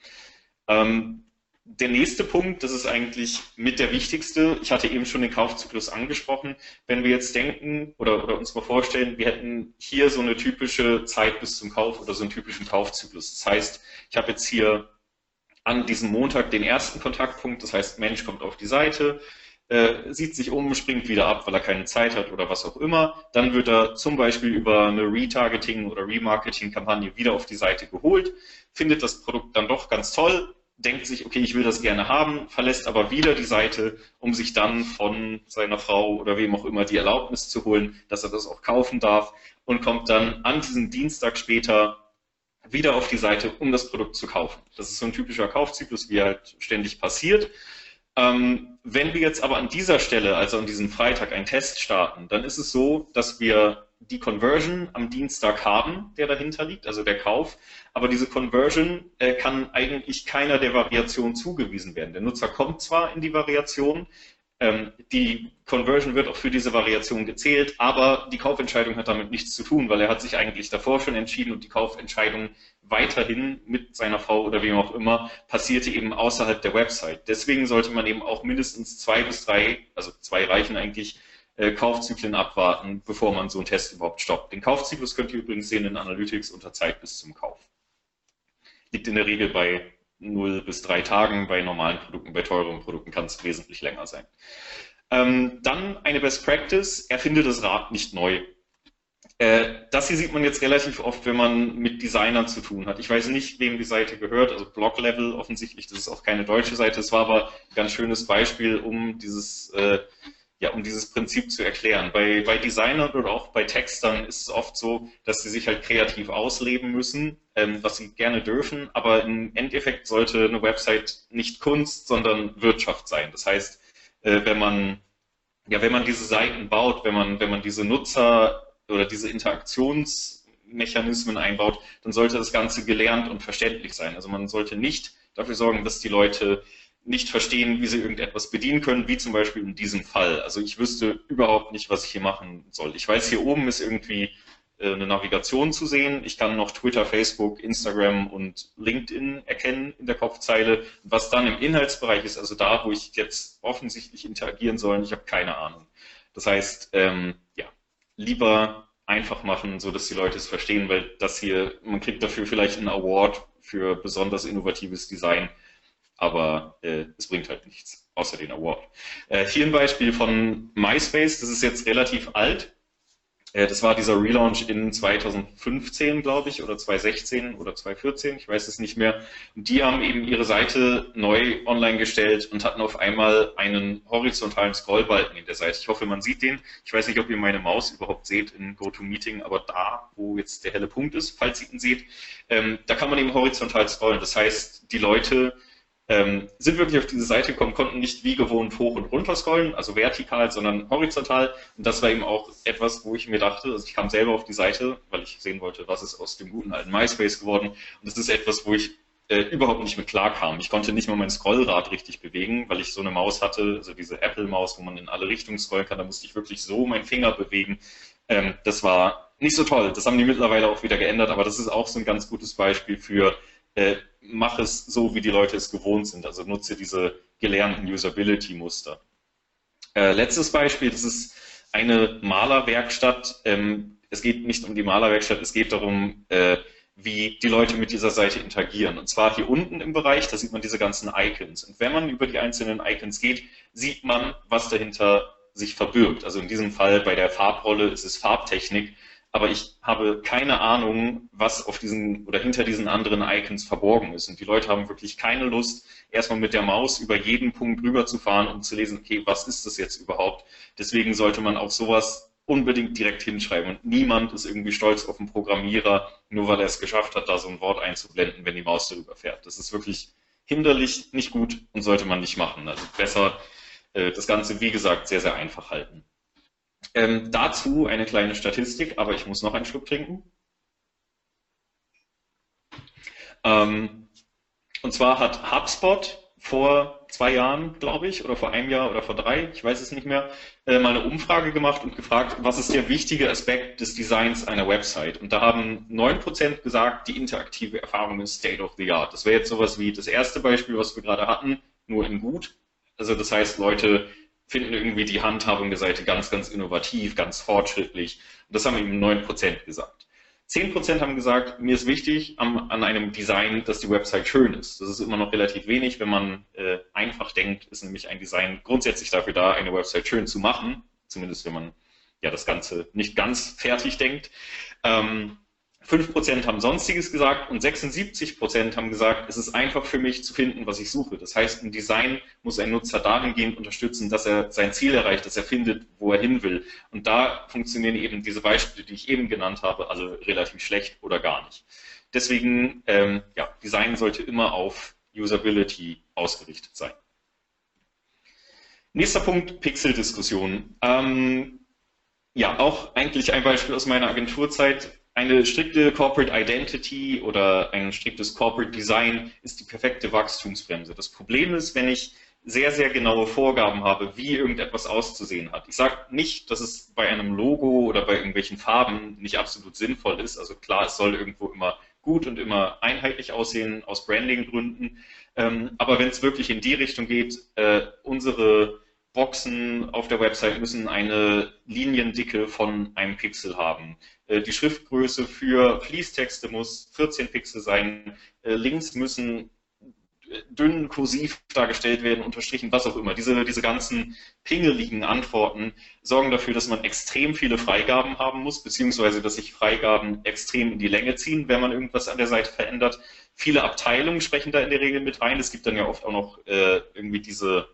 Ähm, der nächste Punkt, das ist eigentlich mit der wichtigste. Ich hatte eben schon den Kaufzyklus angesprochen. Wenn wir jetzt denken oder, oder uns mal vorstellen, wir hätten hier so eine typische Zeit bis zum Kauf oder so einen typischen Kaufzyklus. Das heißt, ich habe jetzt hier an diesem Montag den ersten Kontaktpunkt. Das heißt, Mensch kommt auf die Seite, äh, sieht sich um, springt wieder ab, weil er keine Zeit hat oder was auch immer. Dann wird er zum Beispiel über eine Retargeting- oder Remarketing-Kampagne wieder auf die Seite geholt, findet das Produkt dann doch ganz toll, denkt sich, okay, ich will das gerne haben, verlässt aber wieder die Seite, um sich dann von seiner Frau oder wem auch immer die Erlaubnis zu holen, dass er das auch kaufen darf und kommt dann an diesem Dienstag später wieder auf die Seite, um das Produkt zu kaufen. Das ist so ein typischer Kaufzyklus, wie halt ständig passiert. Ähm, wenn wir jetzt aber an dieser Stelle, also an diesem Freitag, einen Test starten, dann ist es so, dass wir die Conversion am Dienstag haben, der dahinter liegt, also der Kauf. Aber diese Conversion äh, kann eigentlich keiner der Variationen zugewiesen werden. Der Nutzer kommt zwar in die Variation, ähm, die Conversion wird auch für diese Variation gezählt, aber die Kaufentscheidung hat damit nichts zu tun, weil er hat sich eigentlich davor schon entschieden und die Kaufentscheidung weiterhin mit seiner Frau oder wem auch immer passierte eben außerhalb der Website. Deswegen sollte man eben auch mindestens zwei bis drei, also zwei reichen eigentlich, äh, Kaufzyklen abwarten, bevor man so einen Test überhaupt stoppt. Den Kaufzyklus könnt ihr übrigens sehen in Analytics unter Zeit bis zum Kauf. Liegt in der Regel bei 0 bis 3 Tagen. Bei normalen Produkten, bei teuren Produkten kann es wesentlich länger sein. Ähm, dann eine Best Practice, erfinde das Rad nicht neu. Äh, das hier sieht man jetzt relativ oft, wenn man mit Designern zu tun hat. Ich weiß nicht, wem die Seite gehört, also Blog Level offensichtlich, das ist auch keine deutsche Seite. Es war aber ein ganz schönes Beispiel, um dieses äh, ja, um dieses Prinzip zu erklären. Bei, bei Designern oder auch bei Textern ist es oft so, dass sie sich halt kreativ ausleben müssen, ähm, was sie gerne dürfen, aber im Endeffekt sollte eine Website nicht Kunst, sondern Wirtschaft sein. Das heißt, äh, wenn man ja, wenn man diese Seiten baut, wenn man, wenn man diese Nutzer oder diese Interaktionsmechanismen einbaut, dann sollte das Ganze gelernt und verständlich sein. Also man sollte nicht dafür sorgen, dass die Leute nicht verstehen, wie sie irgendetwas bedienen können, wie zum Beispiel in diesem Fall. Also ich wüsste überhaupt nicht, was ich hier machen soll. Ich weiß, hier oben ist irgendwie äh, eine Navigation zu sehen. Ich kann noch Twitter, Facebook, Instagram und LinkedIn erkennen in der Kopfzeile. Was dann im Inhaltsbereich ist, also da, wo ich jetzt offensichtlich interagieren soll, ich habe keine Ahnung. Das heißt, ähm, ja, lieber einfach machen, so dass die Leute es verstehen, weil das hier, man kriegt dafür vielleicht einen Award für besonders innovatives Design aber äh, es bringt halt nichts, außer den Award. Äh, hier ein Beispiel von MySpace, das ist jetzt relativ alt. Äh, das war dieser Relaunch in 2015, glaube ich, oder 2016 oder 2014, ich weiß es nicht mehr. Die haben eben ihre Seite neu online gestellt und hatten auf einmal einen horizontalen Scrollbalken in der Seite. Ich hoffe, man sieht den. Ich weiß nicht, ob ihr meine Maus überhaupt seht in GoToMeeting, aber da, wo jetzt der helle Punkt ist, falls ihr ihn seht, ähm, da kann man eben horizontal scrollen. Das heißt, die Leute ähm, sind wirklich auf diese Seite gekommen, konnten nicht wie gewohnt hoch und runter scrollen, also vertikal, sondern horizontal. Und das war eben auch etwas, wo ich mir dachte, also ich kam selber auf die Seite, weil ich sehen wollte, was ist aus dem guten alten MySpace geworden. Und das ist etwas, wo ich äh, überhaupt nicht mit klar kam. Ich konnte nicht mal mein Scrollrad richtig bewegen, weil ich so eine Maus hatte, also diese Apple-Maus, wo man in alle Richtungen scrollen kann. Da musste ich wirklich so meinen Finger bewegen. Ähm, das war nicht so toll. Das haben die mittlerweile auch wieder geändert, aber das ist auch so ein ganz gutes Beispiel für äh, mach es so, wie die Leute es gewohnt sind. Also nutze diese gelernten Usability-Muster. Äh, letztes Beispiel, das ist eine Malerwerkstatt. Ähm, es geht nicht um die Malerwerkstatt, es geht darum, äh, wie die Leute mit dieser Seite interagieren. Und zwar hier unten im Bereich, da sieht man diese ganzen Icons. Und wenn man über die einzelnen Icons geht, sieht man, was dahinter sich verbirgt. Also in diesem Fall bei der Farbrolle ist es Farbtechnik aber ich habe keine Ahnung, was auf diesen oder hinter diesen anderen Icons verborgen ist. Und die Leute haben wirklich keine Lust, erstmal mit der Maus über jeden Punkt rüber zu fahren, um zu lesen, okay, was ist das jetzt überhaupt? Deswegen sollte man auch sowas unbedingt direkt hinschreiben. Und niemand ist irgendwie stolz auf einen Programmierer, nur weil er es geschafft hat, da so ein Wort einzublenden, wenn die Maus darüber fährt. Das ist wirklich hinderlich, nicht gut und sollte man nicht machen. Also besser äh, das Ganze, wie gesagt, sehr, sehr einfach halten. Ähm, dazu eine kleine Statistik, aber ich muss noch einen Schluck trinken. Ähm, und zwar hat HubSpot vor zwei Jahren, glaube ich, oder vor einem Jahr oder vor drei, ich weiß es nicht mehr, äh, mal eine Umfrage gemacht und gefragt, was ist der wichtige Aspekt des Designs einer Website? Und da haben 9% gesagt, die interaktive Erfahrung ist State of the Art. Das wäre jetzt sowas wie das erste Beispiel, was wir gerade hatten, nur in gut. Also das heißt, Leute finden irgendwie die Handhabung der Seite ganz, ganz innovativ, ganz fortschrittlich. Und das haben eben 9% gesagt. 10% haben gesagt, mir ist wichtig am, an einem Design, dass die Website schön ist. Das ist immer noch relativ wenig, wenn man äh, einfach denkt, ist nämlich ein Design grundsätzlich dafür da, eine Website schön zu machen. Zumindest wenn man ja das Ganze nicht ganz fertig denkt. Ähm, 5% haben Sonstiges gesagt und 76% haben gesagt, es ist einfach für mich zu finden, was ich suche. Das heißt, ein Design muss ein Nutzer dahingehend unterstützen, dass er sein Ziel erreicht, dass er findet, wo er hin will. Und da funktionieren eben diese Beispiele, die ich eben genannt habe, also relativ schlecht oder gar nicht. Deswegen, ähm, ja, Design sollte immer auf Usability ausgerichtet sein. Nächster Punkt, Pixel-Diskussion. Ähm, ja, auch eigentlich ein Beispiel aus meiner Agenturzeit. Eine strikte Corporate Identity oder ein striktes Corporate Design ist die perfekte Wachstumsbremse. Das Problem ist, wenn ich sehr, sehr genaue Vorgaben habe, wie irgendetwas auszusehen hat. Ich sage nicht, dass es bei einem Logo oder bei irgendwelchen Farben nicht absolut sinnvoll ist. Also klar, es soll irgendwo immer gut und immer einheitlich aussehen aus Branding-Gründen. Ähm, aber wenn es wirklich in die Richtung geht, äh, unsere Boxen auf der Website müssen eine Liniendicke von einem Pixel haben. Äh, die Schriftgröße für Fließtexte muss 14 Pixel sein. Äh, Links müssen dünn kursiv dargestellt werden, unterstrichen, was auch immer. Diese, diese ganzen pingeligen Antworten sorgen dafür, dass man extrem viele Freigaben haben muss, beziehungsweise dass sich Freigaben extrem in die Länge ziehen, wenn man irgendwas an der Seite verändert. Viele Abteilungen sprechen da in der Regel mit rein. Es gibt dann ja oft auch noch äh, irgendwie diese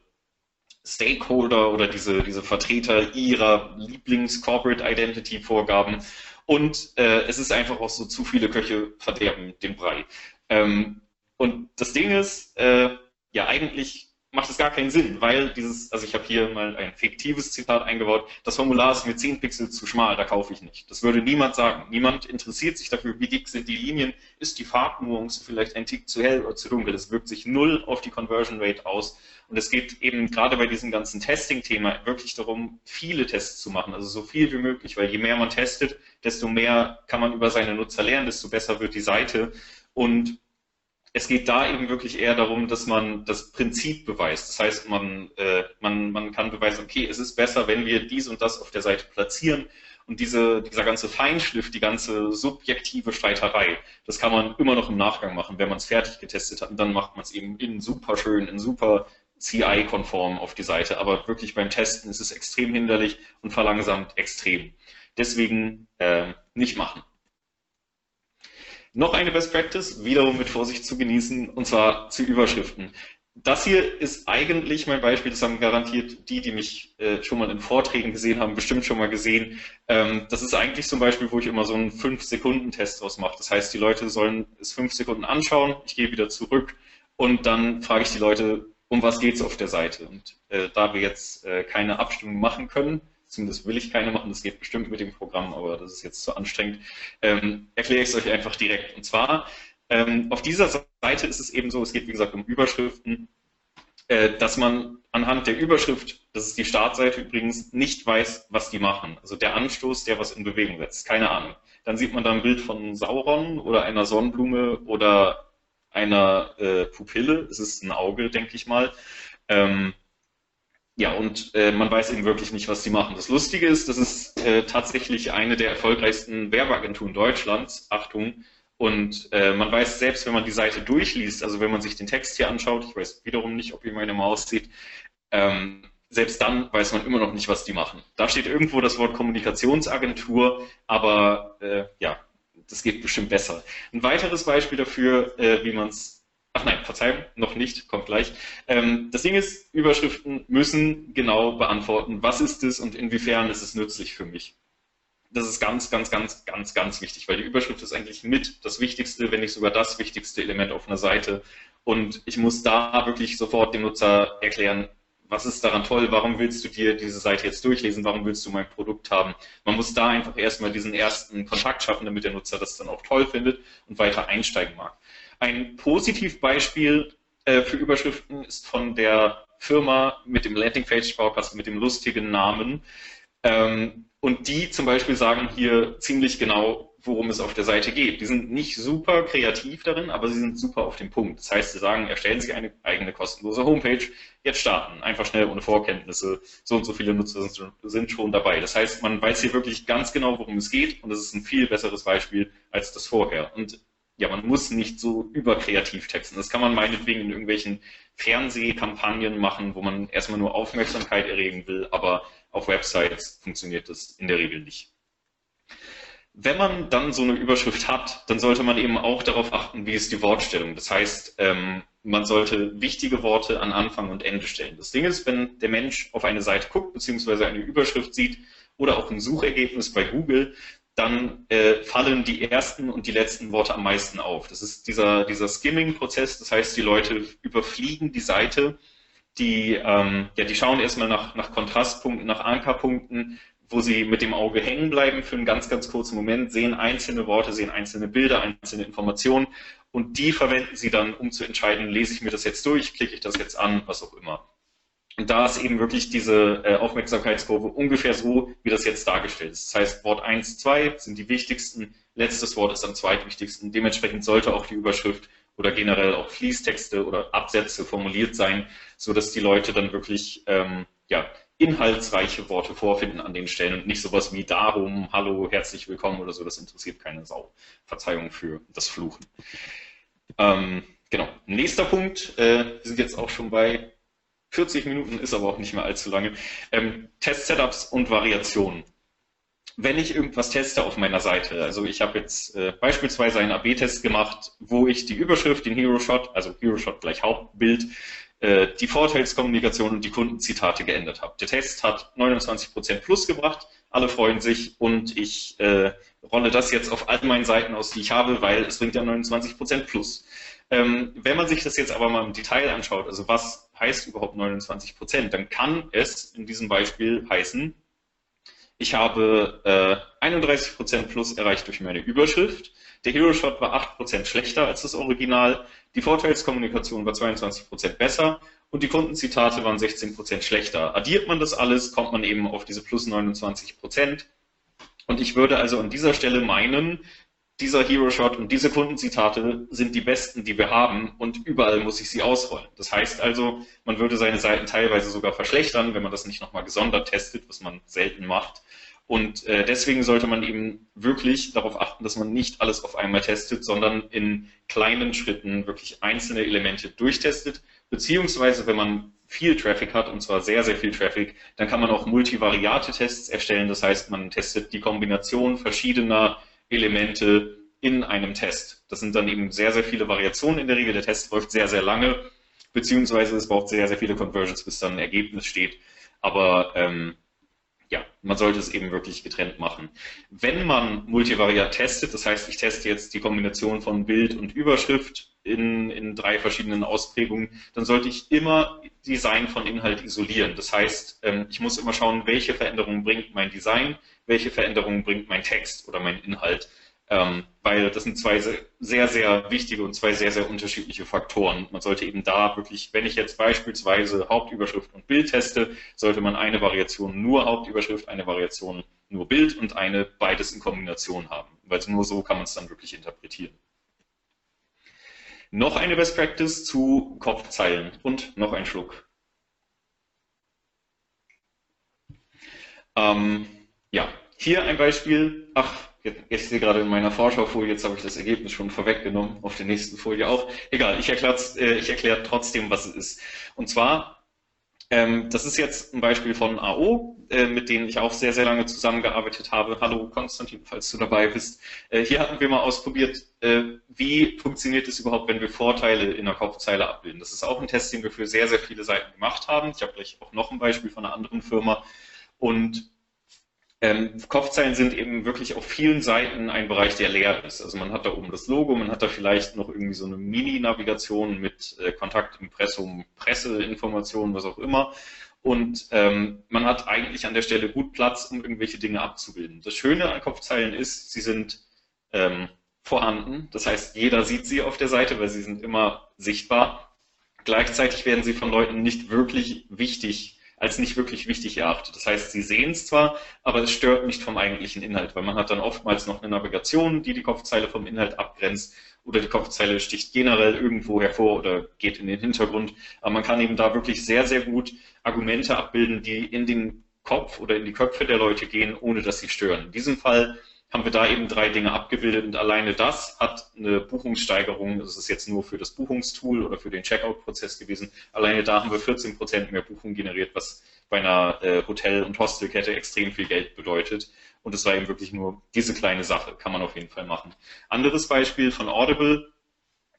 Stakeholder oder diese, diese Vertreter ihrer Lieblings-Corporate Identity-Vorgaben. Und äh, es ist einfach auch so, zu viele Köche verderben den Brei. Ähm, und das Ding ist, äh, ja, eigentlich macht es gar keinen Sinn, weil dieses, also ich habe hier mal ein fiktives Zitat eingebaut, das Formular ist mir 10 Pixel zu schmal, da kaufe ich nicht. Das würde niemand sagen. Niemand interessiert sich dafür, wie dick sind die Linien, ist die Farbnuance vielleicht ein Tick zu hell oder zu dunkel. Das wirkt sich null auf die Conversion Rate aus. Und es geht eben gerade bei diesem ganzen Testing-Thema wirklich darum, viele Tests zu machen, also so viel wie möglich, weil je mehr man testet, desto mehr kann man über seine Nutzer lernen, desto besser wird die Seite. Und es geht da eben wirklich eher darum, dass man das Prinzip beweist. Das heißt, man, äh, man, man kann beweisen, okay, es ist besser, wenn wir dies und das auf der Seite platzieren. Und diese, dieser ganze Feinschliff, die ganze subjektive Streiterei, das kann man immer noch im Nachgang machen, wenn man es fertig getestet hat. Und dann macht man es eben in super schön, in super CI-konform auf die Seite. Aber wirklich beim Testen ist es extrem hinderlich und verlangsamt extrem. Deswegen äh, nicht machen. Noch eine Best Practice, wiederum mit Vorsicht zu genießen, und zwar zu Überschriften. Das hier ist eigentlich mein Beispiel, das haben garantiert die, die mich äh, schon mal in Vorträgen gesehen haben, bestimmt schon mal gesehen. Ähm, das ist eigentlich zum Beispiel, wo ich immer so einen 5-Sekunden-Test draus mache. Das heißt, die Leute sollen es 5 Sekunden anschauen, ich gehe wieder zurück und dann frage ich die Leute, um was geht es auf der Seite. Und äh, da wir jetzt äh, keine Abstimmung machen können, zumindest will ich keine machen, das geht bestimmt mit dem Programm, aber das ist jetzt zu anstrengend, ähm, erkläre ich es euch einfach direkt. Und zwar, ähm, auf dieser Seite ist es eben so, es geht wie gesagt um Überschriften, äh, dass man anhand der Überschrift, das ist die Startseite übrigens, nicht weiß, was die machen. Also der Anstoß, der was in Bewegung setzt, keine Ahnung. Dann sieht man da ein Bild von Sauron oder einer Sonnenblume oder einer äh, Pupille, es ist ein Auge, denke ich mal. Ähm, ja, und äh, man weiß eben wirklich nicht, was die machen. Das Lustige ist, das ist äh, tatsächlich eine der erfolgreichsten Werbeagenturen Deutschlands. Achtung. Und äh, man weiß selbst, wenn man die Seite durchliest, also wenn man sich den Text hier anschaut, ich weiß wiederum nicht, ob ihr meine Maus seht, ähm, selbst dann weiß man immer noch nicht, was die machen. Da steht irgendwo das Wort Kommunikationsagentur, aber äh, ja, das geht bestimmt besser. Ein weiteres Beispiel dafür, äh, wie man es Ach nein, Verzeihung, noch nicht, kommt gleich. Ähm, das Ding ist, Überschriften müssen genau beantworten, was ist es und inwiefern ist es nützlich für mich. Das ist ganz, ganz, ganz, ganz, ganz wichtig, weil die Überschrift ist eigentlich mit das wichtigste, wenn nicht sogar das wichtigste Element auf einer Seite. Und ich muss da wirklich sofort dem Nutzer erklären, was ist daran toll, warum willst du dir diese Seite jetzt durchlesen, warum willst du mein Produkt haben. Man muss da einfach erstmal diesen ersten Kontakt schaffen, damit der Nutzer das dann auch toll findet und weiter einsteigen mag. Ein Positivbeispiel äh, für Überschriften ist von der Firma mit dem Landingpage-Baukasten mit dem lustigen Namen. Ähm, und die zum Beispiel sagen hier ziemlich genau, worum es auf der Seite geht. Die sind nicht super kreativ darin, aber sie sind super auf den Punkt. Das heißt, sie sagen, erstellen Sie eine eigene kostenlose Homepage, jetzt starten, einfach schnell ohne Vorkenntnisse. So und so viele Nutzer sind schon dabei. Das heißt, man weiß hier wirklich ganz genau, worum es geht und es ist ein viel besseres Beispiel als das vorher. Und ja, man muss nicht so überkreativ texten. Das kann man meinetwegen in irgendwelchen Fernsehkampagnen machen, wo man erstmal nur Aufmerksamkeit erregen will, aber auf Websites funktioniert das in der Regel nicht. Wenn man dann so eine Überschrift hat, dann sollte man eben auch darauf achten, wie ist die Wortstellung. Das heißt, ähm, man sollte wichtige Worte an Anfang und Ende stellen. Das Ding ist, wenn der Mensch auf eine Seite guckt, beziehungsweise eine Überschrift sieht oder auch ein Suchergebnis bei Google, dann äh, fallen die ersten und die letzten Worte am meisten auf. Das ist dieser, dieser Skimming-Prozess, das heißt, die Leute überfliegen die Seite die, ähm, ja, die schauen erstmal nach, nach Kontrastpunkten, nach Ankerpunkten, wo sie mit dem Auge hängen bleiben für einen ganz, ganz kurzen Moment, sehen einzelne Worte, sehen einzelne Bilder, einzelne Informationen und die verwenden sie dann, um zu entscheiden, lese ich mir das jetzt durch, klicke ich das jetzt an, was auch immer. Da ist eben wirklich diese äh, Aufmerksamkeitskurve ungefähr so, wie das jetzt dargestellt ist. Das heißt, Wort 1, 2 sind die wichtigsten, letztes Wort ist am zweitwichtigsten. Dementsprechend sollte auch die Überschrift oder generell auch Fließtexte oder Absätze formuliert sein, so dass die Leute dann wirklich ähm, ja, inhaltsreiche Worte vorfinden an den Stellen und nicht sowas wie darum, hallo, herzlich willkommen oder so, das interessiert keine Sau. Verzeihung für das Fluchen. Ähm, genau, nächster Punkt, äh, wir sind jetzt auch schon bei 40 Minuten, ist aber auch nicht mehr allzu lange. Ähm, Test-Setups und Variationen wenn ich irgendwas teste auf meiner Seite, also ich habe jetzt äh, beispielsweise einen AB-Test gemacht, wo ich die Überschrift, den Hero Shot, also Hero Shot gleich Hauptbild, äh, die Vorteilskommunikation und die Kundenzitate geändert habe. Der Test hat 29% plus gebracht, alle freuen sich und ich äh, rolle das jetzt auf all meinen Seiten aus, die ich habe, weil es bringt ja 29% plus. Ähm, wenn man sich das jetzt aber mal im Detail anschaut, also was heißt überhaupt 29%, dann kann es in diesem Beispiel heißen, ich habe äh, 31% plus erreicht durch meine Überschrift. Der Hero Shot war 8% schlechter als das Original. Die Vorteilskommunikation war 22% besser und die Kundenzitate waren 16% schlechter. Addiert man das alles, kommt man eben auf diese plus 29%. Und ich würde also an dieser Stelle meinen, dieser Hero Shot und diese Kundenzitate sind die besten, die wir haben und überall muss ich sie ausrollen. Das heißt also, man würde seine Seiten teilweise sogar verschlechtern, wenn man das nicht nochmal gesondert testet, was man selten macht. Und äh, deswegen sollte man eben wirklich darauf achten, dass man nicht alles auf einmal testet, sondern in kleinen Schritten wirklich einzelne Elemente durchtestet. Beziehungsweise, wenn man viel Traffic hat, und zwar sehr, sehr viel Traffic, dann kann man auch multivariate Tests erstellen. Das heißt, man testet die Kombination verschiedener Elemente in einem Test. Das sind dann eben sehr, sehr viele Variationen in der Regel. Der Test läuft sehr, sehr lange, beziehungsweise es braucht sehr, sehr viele Conversions, bis dann ein Ergebnis steht. Aber ähm, ja, man sollte es eben wirklich getrennt machen. Wenn man multivariat testet, das heißt, ich teste jetzt die Kombination von Bild und Überschrift in, in drei verschiedenen Ausprägungen, dann sollte ich immer Design von Inhalt isolieren. Das heißt, ähm, ich muss immer schauen, welche Veränderungen bringt mein Design, welche Veränderungen bringt mein Text oder mein Inhalt. Ähm, weil das sind zwei sehr, sehr wichtige und zwei sehr, sehr unterschiedliche Faktoren. Man sollte eben da wirklich, wenn ich jetzt beispielsweise Hauptüberschrift und Bild teste, sollte man eine Variation nur Hauptüberschrift, eine Variation nur Bild und eine beides in Kombination haben, weil nur so kann man es dann wirklich interpretieren. Noch eine Best Practice zu Kopfzeilen und noch ein Schluck. Ähm, ja, hier ein Beispiel. Ach, ich sehe gerade in meiner Vorschaufolie, jetzt habe ich das Ergebnis schon vorweggenommen, auf der nächsten Folie auch. Egal, ich erkläre äh, ich erklär trotzdem, was es ist. Und zwar, ähm, das ist jetzt ein Beispiel von AO, äh, mit denen ich auch sehr, sehr lange zusammengearbeitet habe. Hallo Konstantin, falls du dabei bist. Äh, hier hatten wir mal ausprobiert, äh, wie funktioniert es überhaupt, wenn wir Vorteile in der Kopfzeile abbilden. Das ist auch ein Test, den wir für sehr, sehr viele Seiten gemacht haben. Ich habe gleich auch noch ein Beispiel von einer anderen Firma. Und ähm, Kopfzeilen sind eben wirklich auf vielen Seiten ein Bereich, der leer ist. Also man hat da oben das Logo, man hat da vielleicht noch irgendwie so eine Mini-Navigation mit äh, Kontakt, Impressum, Presseinformationen, was auch immer. Und ähm, man hat eigentlich an der Stelle gut Platz, um irgendwelche Dinge abzubilden. Das Schöne an Kopfzeilen ist, sie sind ähm, vorhanden. Das heißt, jeder sieht sie auf der Seite, weil sie sind immer sichtbar. Gleichzeitig werden sie von Leuten nicht wirklich wichtig als nicht wirklich wichtig erachtet. Das heißt, sie sehen es zwar, aber es stört nicht vom eigentlichen Inhalt, weil man hat dann oftmals noch eine Navigation, die die Kopfzeile vom Inhalt abgrenzt oder die Kopfzeile sticht generell irgendwo hervor oder geht in den Hintergrund. Aber man kann eben da wirklich sehr, sehr gut Argumente abbilden, die in den Kopf oder in die Köpfe der Leute gehen, ohne dass sie stören. In diesem Fall haben wir da eben drei Dinge abgebildet und alleine das hat eine Buchungssteigerung, das ist jetzt nur für das Buchungstool oder für den Checkout-Prozess gewesen, alleine da haben wir 14 Prozent mehr Buchungen generiert, was bei einer äh, Hotel- und Hostelkette extrem viel Geld bedeutet. Und es war eben wirklich nur diese kleine Sache, kann man auf jeden Fall machen. Anderes Beispiel von Audible,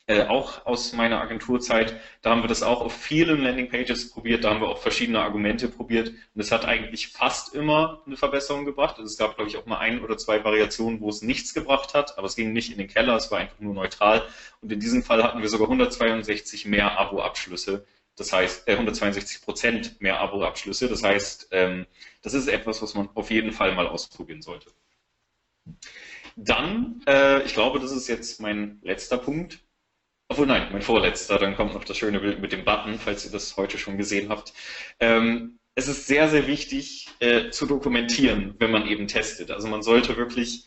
äh, auch aus meiner Agenturzeit, da haben wir das auch auf vielen Landingpages probiert, da haben wir auch verschiedene Argumente probiert und es hat eigentlich fast immer eine Verbesserung gebracht. Also es gab, glaube ich, auch mal ein oder zwei Variationen, wo es nichts gebracht hat, aber es ging nicht in den Keller, es war einfach nur neutral und in diesem Fall hatten wir sogar 162 mehr Abo-Abschlüsse Das heißt, äh, 162 Prozent mehr Abo-Abschlüsse. Das heißt, ähm, das ist etwas, was man auf jeden Fall mal ausprobieren sollte. Dann, äh, ich glaube, das ist jetzt mein letzter Punkt. Obwohl, nein, mein vorletzter. Dann kommt noch das schöne Bild mit dem Button, falls ihr das heute schon gesehen habt. Ähm, es ist sehr, sehr wichtig äh, zu dokumentieren, wenn man eben testet. Also man sollte wirklich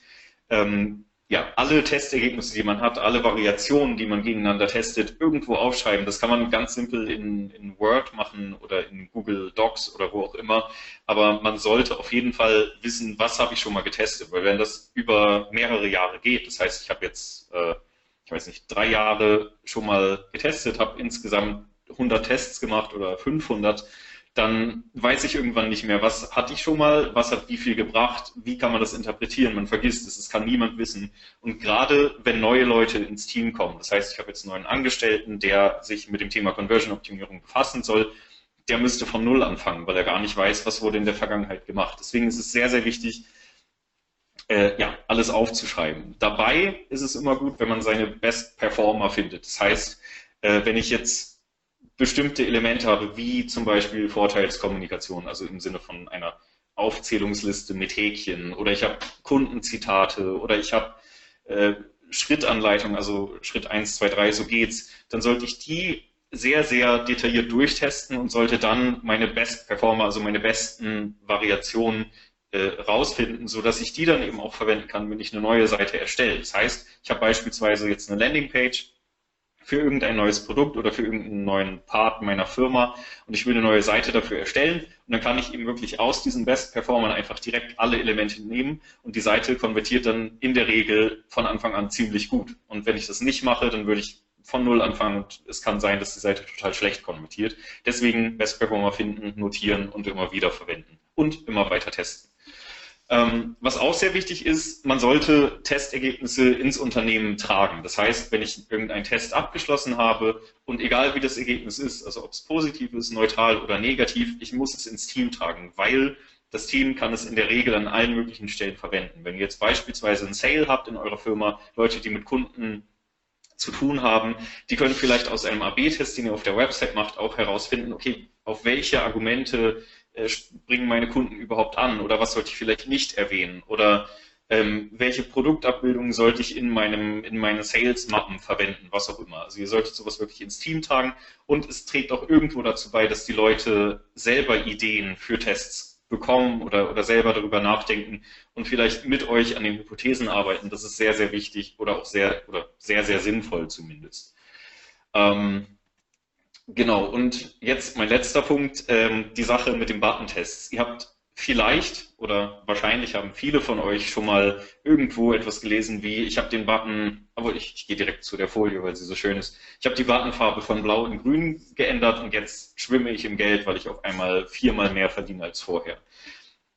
ähm, ja, alle Testergebnisse, die man hat, alle Variationen, die man gegeneinander testet, irgendwo aufschreiben. Das kann man ganz simpel in, in Word machen oder in Google Docs oder wo auch immer. Aber man sollte auf jeden Fall wissen, was habe ich schon mal getestet. Weil wenn das über mehrere Jahre geht, das heißt, ich habe jetzt, äh, ich weiß nicht, drei Jahre schon mal getestet, habe insgesamt 100 Tests gemacht oder 500, dann weiß ich irgendwann nicht mehr, was hatte ich schon mal, was hat wie viel gebracht, wie kann man das interpretieren, man vergisst es, es kann niemand wissen. Und gerade wenn neue Leute ins Team kommen, das heißt, ich habe jetzt einen neuen Angestellten, der sich mit dem Thema Conversion-Optimierung befassen soll, der müsste von Null anfangen, weil er gar nicht weiß, was wurde in der Vergangenheit gemacht. Deswegen ist es sehr, sehr wichtig, äh, ja, alles aufzuschreiben. Dabei ist es immer gut, wenn man seine Best Performer findet. Das heißt, äh, wenn ich jetzt bestimmte Elemente habe, wie zum Beispiel Vorteilskommunikation, also im Sinne von einer Aufzählungsliste mit Häkchen oder ich habe Kundenzitate oder ich habe äh, Schrittanleitung, also Schritt 1, 2, 3, so geht's, dann sollte ich die sehr, sehr detailliert durchtesten und sollte dann meine Best Performer, also meine besten Variationen äh, rausfinden, so dass ich die dann eben auch verwenden kann, wenn ich eine neue Seite erstelle. Das heißt, ich habe beispielsweise jetzt eine Landingpage, für irgendein neues Produkt oder für irgendeinen neuen Part meiner Firma und ich will eine neue Seite dafür erstellen und dann kann ich eben wirklich aus diesen Best Performern einfach direkt alle Elemente nehmen und die Seite konvertiert dann in der Regel von Anfang an ziemlich gut. Und wenn ich das nicht mache, dann würde ich von Null anfangen und es kann sein, dass die Seite total schlecht konvertiert. Deswegen Best Performer finden, notieren und immer wieder verwenden und immer weiter testen. Ähm, was auch sehr wichtig ist, man sollte Testergebnisse ins Unternehmen tragen. Das heißt, wenn ich irgendeinen Test abgeschlossen habe und egal wie das Ergebnis ist, also ob es positiv ist, neutral oder negativ, ich muss es ins Team tragen, weil das Team kann es in der Regel an allen möglichen Stellen verwenden. Wenn ihr jetzt beispielsweise einen Sale habt in eurer Firma, Leute, die mit Kunden zu tun haben, die können vielleicht aus einem AB-Test, den ihr auf der Website macht, auch herausfinden, okay, auf welche Argumente äh, springen meine Kunden überhaupt an oder was sollte ich vielleicht nicht erwähnen oder ähm, welche Produktabbildungen sollte ich in meinem in meinen Sales-Mappen verwenden, was auch immer. Also ihr solltet sowas wirklich ins Team tragen und es trägt auch irgendwo dazu bei, dass die Leute selber Ideen für Tests bekommen oder, oder selber darüber nachdenken und vielleicht mit euch an den Hypothesen arbeiten. Das ist sehr, sehr wichtig oder auch sehr oder sehr, sehr sinnvoll zumindest. Ähm, Genau, und jetzt mein letzter Punkt, ähm, die Sache mit den Button-Tests. Ihr habt vielleicht oder wahrscheinlich haben viele von euch schon mal irgendwo etwas gelesen wie, ich habe den Button, aber ich, ich gehe direkt zu der Folie, weil sie so schön ist. Ich habe die Buttonfarbe von blau in grün geändert und jetzt schwimme ich im Geld, weil ich auf einmal viermal mehr verdiene als vorher.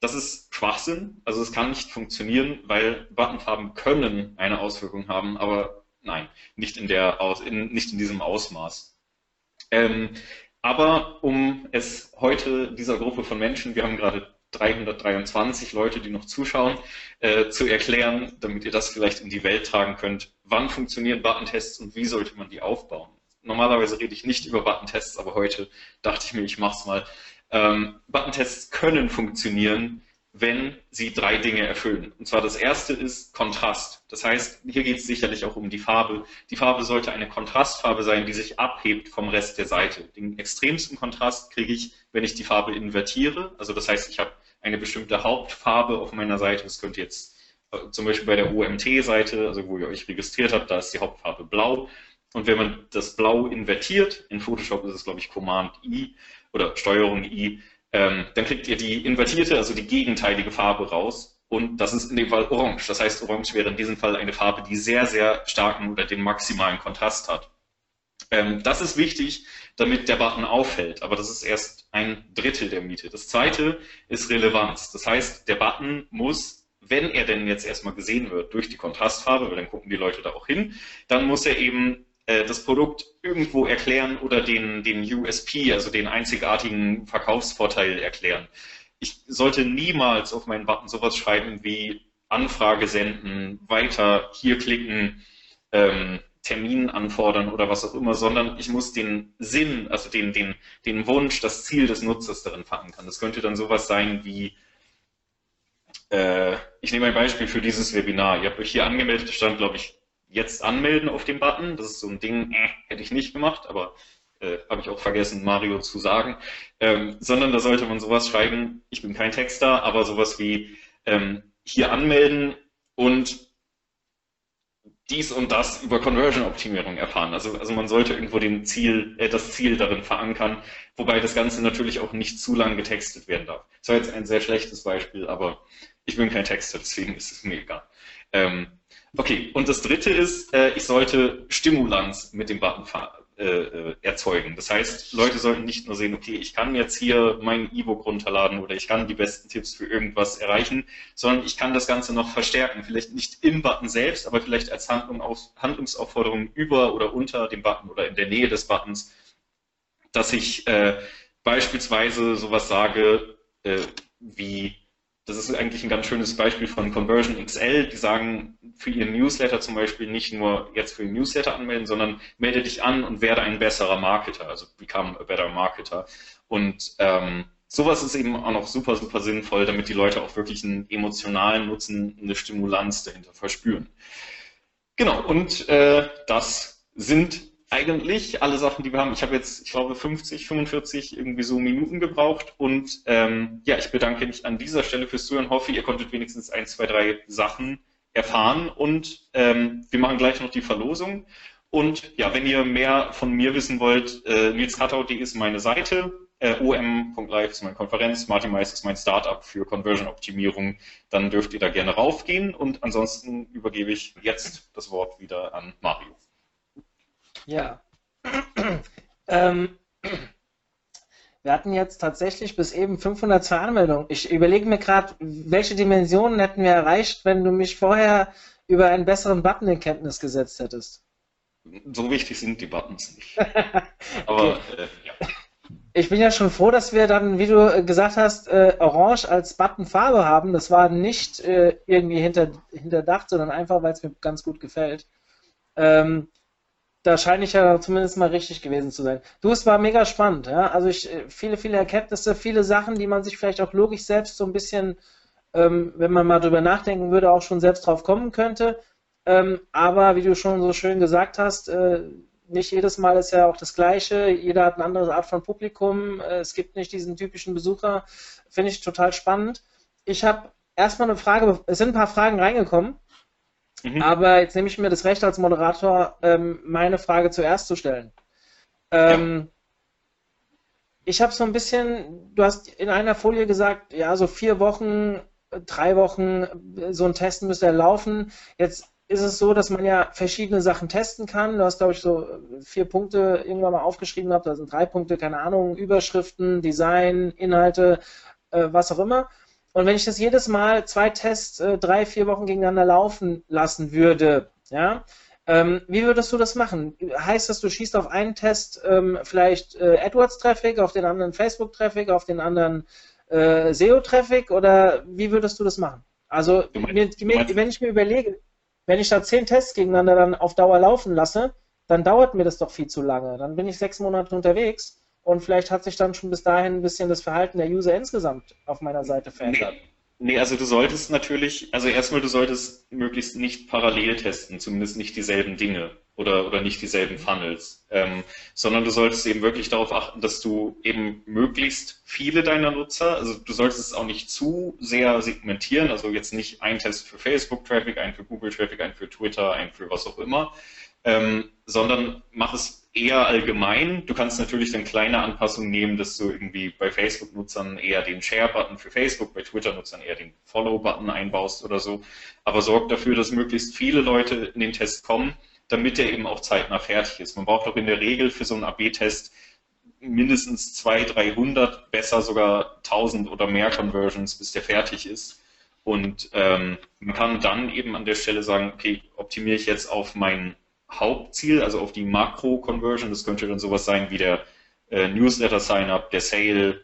Das ist Schwachsinn, also es kann nicht funktionieren, weil Buttonfarben können eine Auswirkung haben, aber nein, nicht in, der, in, nicht in diesem Ausmaß. Ähm, aber um es heute dieser Gruppe von Menschen, wir haben gerade 323 Leute, die noch zuschauen, äh, zu erklären, damit ihr das vielleicht in die Welt tragen könnt, wann funktionieren Button-Tests und wie sollte man die aufbauen. Normalerweise rede ich nicht über Button-Tests, aber heute dachte ich mir, ich mache es mal. Ähm, Button-Tests können funktionieren, wenn sie drei Dinge erfüllen. Und zwar das erste ist Kontrast. Das heißt, hier geht es sicherlich auch um die Farbe. Die Farbe sollte eine Kontrastfarbe sein, die sich abhebt vom Rest der Seite. Den extremsten Kontrast kriege ich, wenn ich die Farbe invertiere. Also das heißt, ich habe eine bestimmte Hauptfarbe auf meiner Seite. Das könnte jetzt äh, zum Beispiel bei der OMT-Seite, also wo ihr euch registriert habt, da ist die Hauptfarbe blau. Und wenn man das Blau invertiert, in Photoshop ist es, glaube ich, Command I oder Steuerung I, ähm, dann kriegt ihr die invertierte, also die gegenteilige Farbe raus. Und das ist in dem Fall Orange. Das heißt, Orange wäre in diesem Fall eine Farbe, die sehr, sehr starken oder den maximalen Kontrast hat. Ähm, das ist wichtig, damit der Button auffällt, aber das ist erst ein Drittel der Miete. Das zweite ist Relevanz. Das heißt, der Button muss, wenn er denn jetzt erstmal gesehen wird durch die Kontrastfarbe, weil dann gucken die Leute da auch hin, dann muss er eben äh, das Produkt irgendwo erklären oder den, den USP, also den einzigartigen Verkaufsvorteil erklären. Ich sollte niemals auf meinen Button sowas schreiben wie Anfrage senden, weiter, hier klicken, ähm, Termin anfordern oder was auch immer, sondern ich muss den Sinn, also den, den, den Wunsch, das Ziel des Nutzers darin verankern. Das könnte dann sowas sein wie, äh, ich nehme ein Beispiel für dieses Webinar. Ihr habt euch hier angemeldet, stand, glaube ich, jetzt anmelden auf dem Button. Das ist so ein Ding, äh, hätte ich nicht gemacht, aber äh, habe ich auch vergessen, Mario zu sagen. Ähm, sondern da sollte man sowas schreiben, ich bin kein Texter, aber sowas wie ähm, hier anmelden und dies und das über Conversion-Optimierung erfahren. Also, also man sollte irgendwo den Ziel, äh, das Ziel darin verankern, wobei das Ganze natürlich auch nicht zu lang getextet werden darf. Das war jetzt ein sehr schlechtes Beispiel, aber ich bin kein Texter, deswegen ist es mir egal. Ähm, okay, und das dritte ist, äh, ich sollte Stimulanz mit dem Button äh, äh, erzeugen. Das heißt, Leute sollten nicht nur sehen, okay, ich kann jetzt hier mein E-Book runterladen oder ich kann die besten Tipps für irgendwas erreichen, sondern ich kann das Ganze noch verstärken. Vielleicht nicht im Button selbst, aber vielleicht als Handlung auf, Handlungsaufforderung über oder unter dem Button oder in der Nähe des Buttons, dass ich äh, beispielsweise sowas sage äh, wie das ist eigentlich ein ganz schönes Beispiel von Conversion XL. Die sagen für ihren Newsletter zum Beispiel nicht nur jetzt für den Newsletter anmelden, sondern melde dich an und werde ein besserer Marketer, also become a better marketer. Und ähm, sowas ist eben auch noch super, super sinnvoll, damit die Leute auch wirklich einen emotionalen Nutzen, eine Stimulanz dahinter verspüren. Genau, und äh, das sind eigentlich alle Sachen, die wir haben. Ich habe jetzt, ich glaube, 50, 45 irgendwie so Minuten gebraucht und ähm, ja, ich bedanke mich an dieser Stelle fürs Zuhören. Hoffe, ihr konntet wenigstens ein, zwei, drei Sachen erfahren und ähm, wir machen gleich noch die Verlosung. Und ja, wenn ihr mehr von mir wissen wollt, äh, nilskartau.de ist meine Seite, äh, om.live ist meine Konferenz, Martin Mais ist mein Startup für Conversion-Optimierung, dann dürft ihr da gerne raufgehen und ansonsten übergebe ich jetzt das Wort wieder an Mario. Ja. ähm, wir hatten jetzt tatsächlich bis eben 502 Anmeldungen. Ich überlege mir gerade, welche Dimensionen hätten wir erreicht, wenn du mich vorher über einen besseren Button in Kenntnis gesetzt hättest. So wichtig sind die Buttons nicht. Aber äh, ja. Ich bin ja schon froh, dass wir dann, wie du gesagt hast, äh, Orange als Buttonfarbe haben. Das war nicht äh, irgendwie hinter, hinterdacht, sondern einfach, weil es mir ganz gut gefällt. Ähm, da scheine ich ja zumindest mal richtig gewesen zu sein. Du, es war mega spannend, ja. Also ich, äh, viele, viele Erkenntnisse, viele Sachen, die man sich vielleicht auch logisch selbst so ein bisschen, ähm, wenn man mal drüber nachdenken würde, auch schon selbst drauf kommen könnte. Ähm, aber wie du schon so schön gesagt hast, äh, nicht jedes Mal ist ja auch das Gleiche. Jeder hat eine andere Art von Publikum. Äh, es gibt nicht diesen typischen Besucher. Finde ich total spannend. Ich habe erstmal eine Frage, es sind ein paar Fragen reingekommen. Mhm. Aber jetzt nehme ich mir das Recht als Moderator, ähm, meine Frage zuerst zu stellen. Ähm, ja. Ich habe so ein bisschen, du hast in einer Folie gesagt, ja, so vier Wochen, drei Wochen, so ein Testen müsste er laufen. Jetzt ist es so, dass man ja verschiedene Sachen testen kann. Du hast, glaube ich, so vier Punkte irgendwann mal aufgeschrieben gehabt. Da sind drei Punkte, keine Ahnung, Überschriften, Design, Inhalte, äh, was auch immer. Und wenn ich das jedes Mal zwei Tests äh, drei, vier Wochen gegeneinander laufen lassen würde, ja, ähm, wie würdest du das machen? Heißt das, du schießt auf einen Test ähm, vielleicht äh, AdWords-Traffic, auf den anderen Facebook-Traffic, auf den anderen äh, SEO-Traffic oder wie würdest du das machen? Also, mir, wenn ich mir überlege, wenn ich da zehn Tests gegeneinander dann auf Dauer laufen lasse, dann dauert mir das doch viel zu lange. Dann bin ich sechs Monate unterwegs und vielleicht hat sich dann schon bis dahin ein bisschen das Verhalten der User insgesamt auf meiner Seite verändert. Nee, also du solltest natürlich, also erstmal du solltest möglichst nicht parallel testen, zumindest nicht dieselben Dinge oder, oder nicht dieselben Funnels, ähm, sondern du solltest eben wirklich darauf achten, dass du eben möglichst viele deiner Nutzer, also du solltest es auch nicht zu sehr segmentieren, also jetzt nicht ein Test für Facebook-Traffic, ein für Google-Traffic, ein für Twitter, ein für was auch immer, ähm, sondern mach es eher allgemein. Du kannst natürlich dann kleine Anpassungen nehmen, dass du irgendwie bei Facebook-Nutzern eher den Share-Button für Facebook, bei Twitter-Nutzern eher den Follow-Button einbaust oder so. Aber sorg dafür, dass möglichst viele Leute in den Test kommen, damit der eben auch zeitnah fertig ist. Man braucht auch in der Regel für so einen AB-Test mindestens 200, 300, besser sogar 1000 oder mehr Conversions, bis der fertig ist. Und ähm, man kann dann eben an der Stelle sagen, okay, optimiere ich jetzt auf meinen Hauptziel, also auf die Makro-Conversion. Das könnte dann sowas sein wie der äh, Newsletter-Sign-up, der Sale,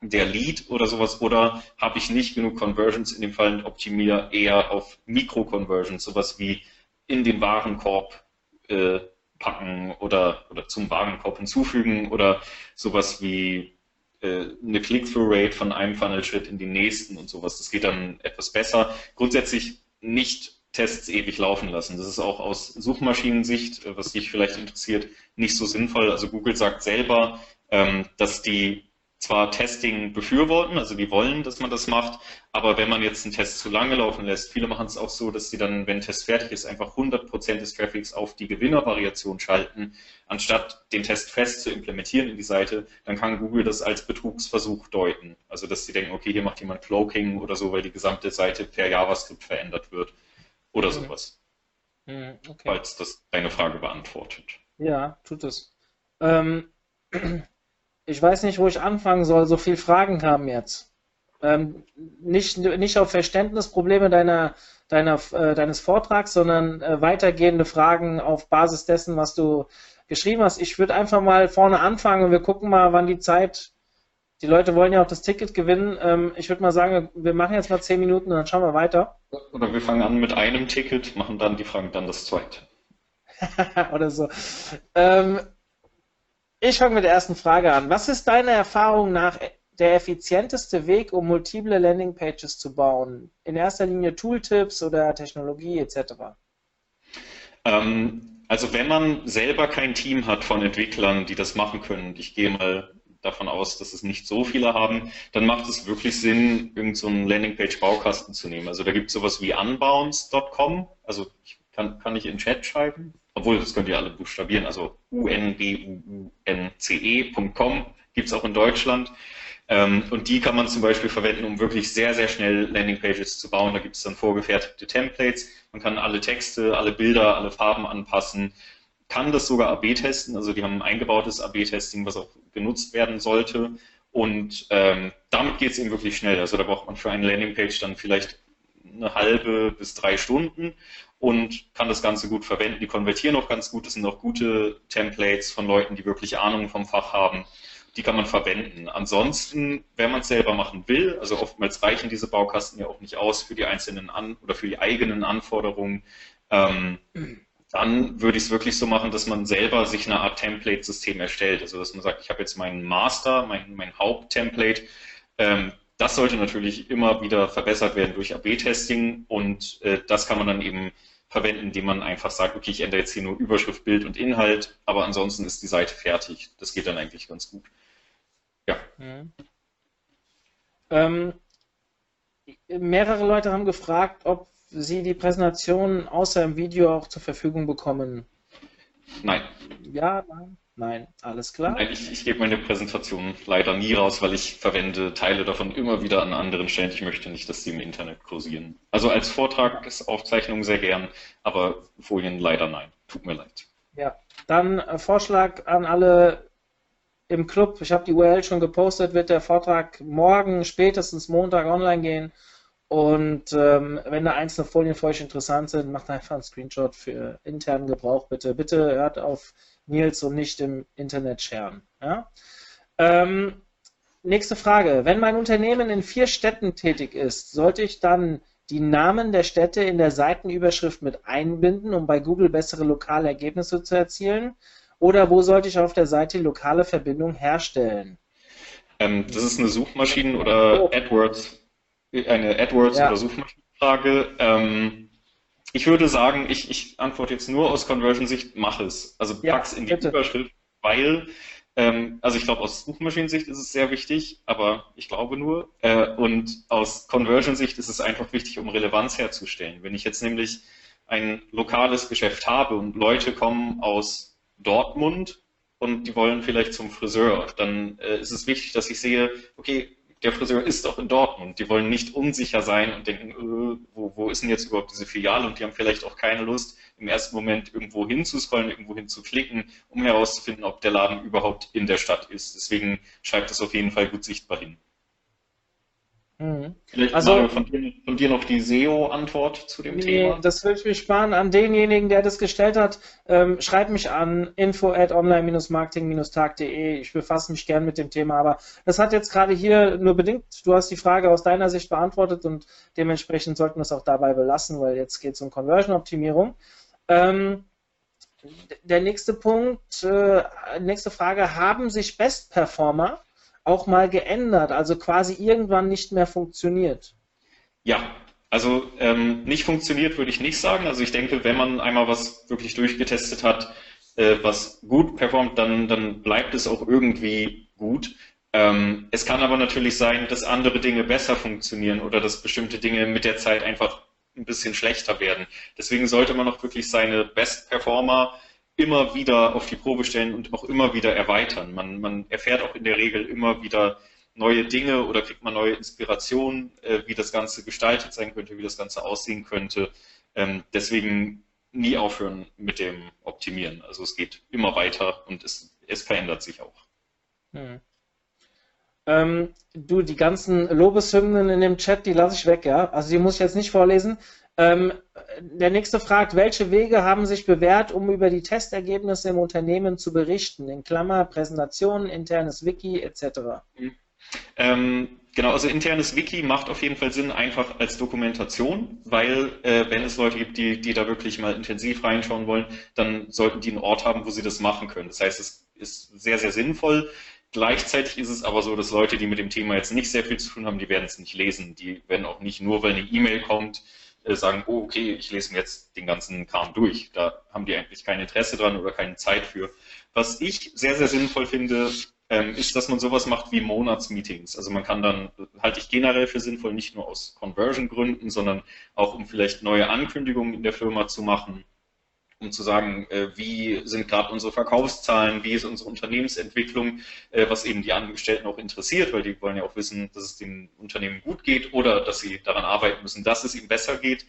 der Lead oder sowas. Oder habe ich nicht genug Conversions in dem Fall und optimiere eher auf Mikro-Conversions, sowas wie in den Warenkorb äh, packen oder, oder zum Warenkorb hinzufügen oder sowas wie äh, eine Click-Through-Rate von einem Funnel-Schritt in den nächsten und sowas. Das geht dann etwas besser. Grundsätzlich nicht Tests ewig laufen lassen. Das ist auch aus Suchmaschinensicht, äh, was dich vielleicht interessiert, nicht so sinnvoll. Also Google sagt selber, ähm, dass die zwar Testing befürworten, also die wollen, dass man das macht, aber wenn man jetzt einen Test zu lange laufen lässt, viele machen es auch so, dass sie dann, wenn Test fertig ist, einfach 100% des Traffics auf die Gewinnervariation schalten, anstatt den Test fest zu implementieren in die Seite, dann kann Google das als Betrugsversuch deuten. Also dass sie denken, okay, hier macht jemand Cloaking oder so, weil die gesamte Seite per JavaScript verändert wird oder mhm. sowas. Mhm, okay. Falls das deine Frage beantwortet. Ja, tut es. Ähm, ich weiß nicht, wo ich anfangen soll. So viele Fragen kamen jetzt. Ähm, nicht, nicht auf Verständnisprobleme deiner, deiner, äh, deines Vortrags, sondern äh, weitergehende Fragen auf Basis dessen, was du geschrieben hast. Ich würde einfach mal vorne anfangen und wir gucken mal, wann die Zeit. Die Leute wollen ja auch das Ticket gewinnen. Ähm, ich würde mal sagen, wir machen jetzt mal zehn Minuten und dann schauen wir weiter. Oder wir fangen an mit einem Ticket, machen dann die Fragen, dann das zweite. Oder so. Ähm, ich fange mit der ersten Frage an. Was ist deiner Erfahrung nach der effizienteste Weg, um multiple Landingpages zu bauen? In erster Linie Tooltips oder Technologie etc.? Ähm, also wenn man selber kein Team hat von Entwicklern, die das machen können, ich gehe mal davon aus, dass es nicht so viele haben, dann macht es wirklich Sinn, irgendeinen so Landingpage-Baukasten zu nehmen. Also da gibt es sowas wie unbounce.com, also ich kann, kann ich in Chat schreiben, obwohl das könnt ihr alle buchstabieren, also unbounce.com gibt es auch in Deutschland. Ähm, und die kann man zum Beispiel verwenden, um wirklich sehr, sehr schnell Landingpages zu bauen. Da gibt es dann vorgefertigte Templates. Man kann alle Texte, alle Bilder, alle Farben anpassen. Kann das sogar AB testen. Also die haben ein eingebautes AB-Testing, was auch genutzt werden sollte. Und ähm, damit geht es eben wirklich schnell. Also da braucht man für eine Landingpage dann vielleicht eine halbe bis drei Stunden und kann das Ganze gut verwenden. Die konvertieren auch ganz gut. Das sind auch gute Templates von Leuten, die wirklich Ahnung vom Fach haben. Die kann man verwenden. Ansonsten, wenn man es selber machen will, also oftmals reichen diese Baukasten ja auch nicht aus für die einzelnen An oder für die eigenen Anforderungen, ähm, dann würde ich es wirklich so machen, dass man selber sich eine Art Template-System erstellt. Also dass man sagt, ich habe jetzt meinen Master, mein, mein Haupttemplate, ähm, das sollte natürlich immer wieder verbessert werden durch AB-Testing und äh, das kann man dann eben verwenden, indem man einfach sagt, okay, ich ändere jetzt hier nur Überschrift, Bild und Inhalt, aber ansonsten ist die Seite fertig. Das geht dann eigentlich ganz gut. Ja. Mhm. Ähm, mehrere Leute haben gefragt, ob sie die Präsentation außer im Video auch zur Verfügung bekommen. Nein. Ja, nein. Nein, alles klar. Nein, ich, ich gebe meine Präsentation leider nie raus, weil ich verwende Teile davon immer wieder an anderen Stellen. Ich möchte nicht, dass sie im Internet kursieren. Also als Vortragsaufzeichnung sehr gern, aber Folien leider nein. Tut mir leid. Ja, dann äh, Vorschlag an alle im Club. Ich habe die URL schon gepostet, wird der Vortrag morgen, spätestens Montag online gehen. Und ähm, wenn da einzelne Folien für euch interessant sind, macht einfach einen Screenshot für internen Gebrauch bitte. Bitte hört auf Nils und nicht im Internet scheren. Ja? Ähm, nächste Frage. Wenn mein Unternehmen in vier Städten tätig ist, sollte ich dann die Namen der Städte in der Seitenüberschrift mit einbinden, um bei Google bessere lokale Ergebnisse zu erzielen? Oder wo sollte ich auf der Seite die lokale Verbindung herstellen? Ähm, das ist eine Suchmaschinen- oder oh. AdWords, eine AdWords- ja. oder Suchmaschinenfrage. Ähm, ich würde sagen, ich, ich antworte jetzt nur aus Conversion-Sicht, mach es. Also ja, pack's in die bitte. Überschrift, weil, ähm, also ich glaube, aus Suchmaschinensicht ist es sehr wichtig, aber ich glaube nur. Äh, und aus Conversion-Sicht ist es einfach wichtig, um Relevanz herzustellen. Wenn ich jetzt nämlich ein lokales Geschäft habe und Leute kommen aus Dortmund und die wollen vielleicht zum Friseur, dann äh, ist es wichtig, dass ich sehe, okay, der Friseur ist doch in Dortmund. Die wollen nicht unsicher sein und denken, äh, wo, wo ist denn jetzt überhaupt diese Filiale? Und die haben vielleicht auch keine Lust, im ersten Moment irgendwo hinzuscrollen, irgendwo hinzuklicken, um herauszufinden, ob der Laden überhaupt in der Stadt ist. Deswegen schreibt es auf jeden Fall gut sichtbar hin. Mhm. Vielleicht also, von dir, von, dir, noch die SEO-Antwort zu dem nee, Thema. Das würde ich mich sparen an denjenigen, der das gestellt hat. Ähm, schreibt mich an info at online-marketing-tag.de. Ich befasse mich gern mit dem Thema, aber das hat jetzt gerade hier nur bedingt, du hast die Frage aus deiner Sicht beantwortet und dementsprechend sollten wir es auch dabei belassen, weil jetzt geht es um Conversion-Optimierung. Ähm, der nächste Punkt, äh, nächste Frage, haben sich Best Performer auch mal geändert, also quasi irgendwann nicht mehr funktioniert? Ja, also ähm, nicht funktioniert würde ich nicht sagen. Also ich denke, wenn man einmal was wirklich durchgetestet hat, äh, was gut performt, dann, dann bleibt es auch irgendwie gut. Ähm, es kann aber natürlich sein, dass andere Dinge besser funktionieren oder dass bestimmte Dinge mit der Zeit einfach ein bisschen schlechter werden. Deswegen sollte man auch wirklich seine Best Performer immer wieder auf die Probe stellen und auch immer wieder erweitern. Man, man erfährt auch in der Regel immer wieder neue Dinge oder kriegt man neue Inspirationen, äh, wie das Ganze gestaltet sein könnte, wie das Ganze aussehen könnte. Ähm, deswegen nie aufhören mit dem Optimieren. Also es geht immer weiter und es, es verändert sich auch. Hm. Ähm, du, die ganzen Lobeshymnen in dem Chat, die lasse ich weg, ja. Also die muss ich jetzt nicht vorlesen. Ähm, der nächste fragt, welche Wege haben sich bewährt, um über die Testergebnisse im Unternehmen zu berichten? In Klammer, Präsentationen, internes Wiki etc. Mhm. Ähm, genau, also internes Wiki macht auf jeden Fall Sinn, einfach als Dokumentation, weil äh, wenn es Leute gibt, die, die da wirklich mal intensiv reinschauen wollen, dann sollten die einen Ort haben, wo sie das machen können. Das heißt, es ist sehr, sehr sinnvoll. Gleichzeitig ist es aber so, dass Leute, die mit dem Thema jetzt nicht sehr viel zu tun haben, die werden es nicht lesen. Die werden auch nicht nur, weil eine E-Mail kommt, sagen, oh, okay, ich lese mir jetzt den ganzen Kram durch. Da haben die eigentlich kein Interesse dran oder keine Zeit für. Was ich sehr, sehr sinnvoll finde, ähm, ist, dass man sowas macht wie Monatsmeetings. Also man kann dann, halte ich generell für sinnvoll, nicht nur aus Conversion-Gründen, sondern auch um vielleicht neue Ankündigungen in der Firma zu machen um zu sagen, äh, wie sind gerade unsere Verkaufszahlen, wie ist unsere Unternehmensentwicklung, äh, was eben die Angestellten auch interessiert, weil die wollen ja auch wissen, dass es dem Unternehmen gut geht oder dass sie daran arbeiten müssen, dass es ihm besser geht.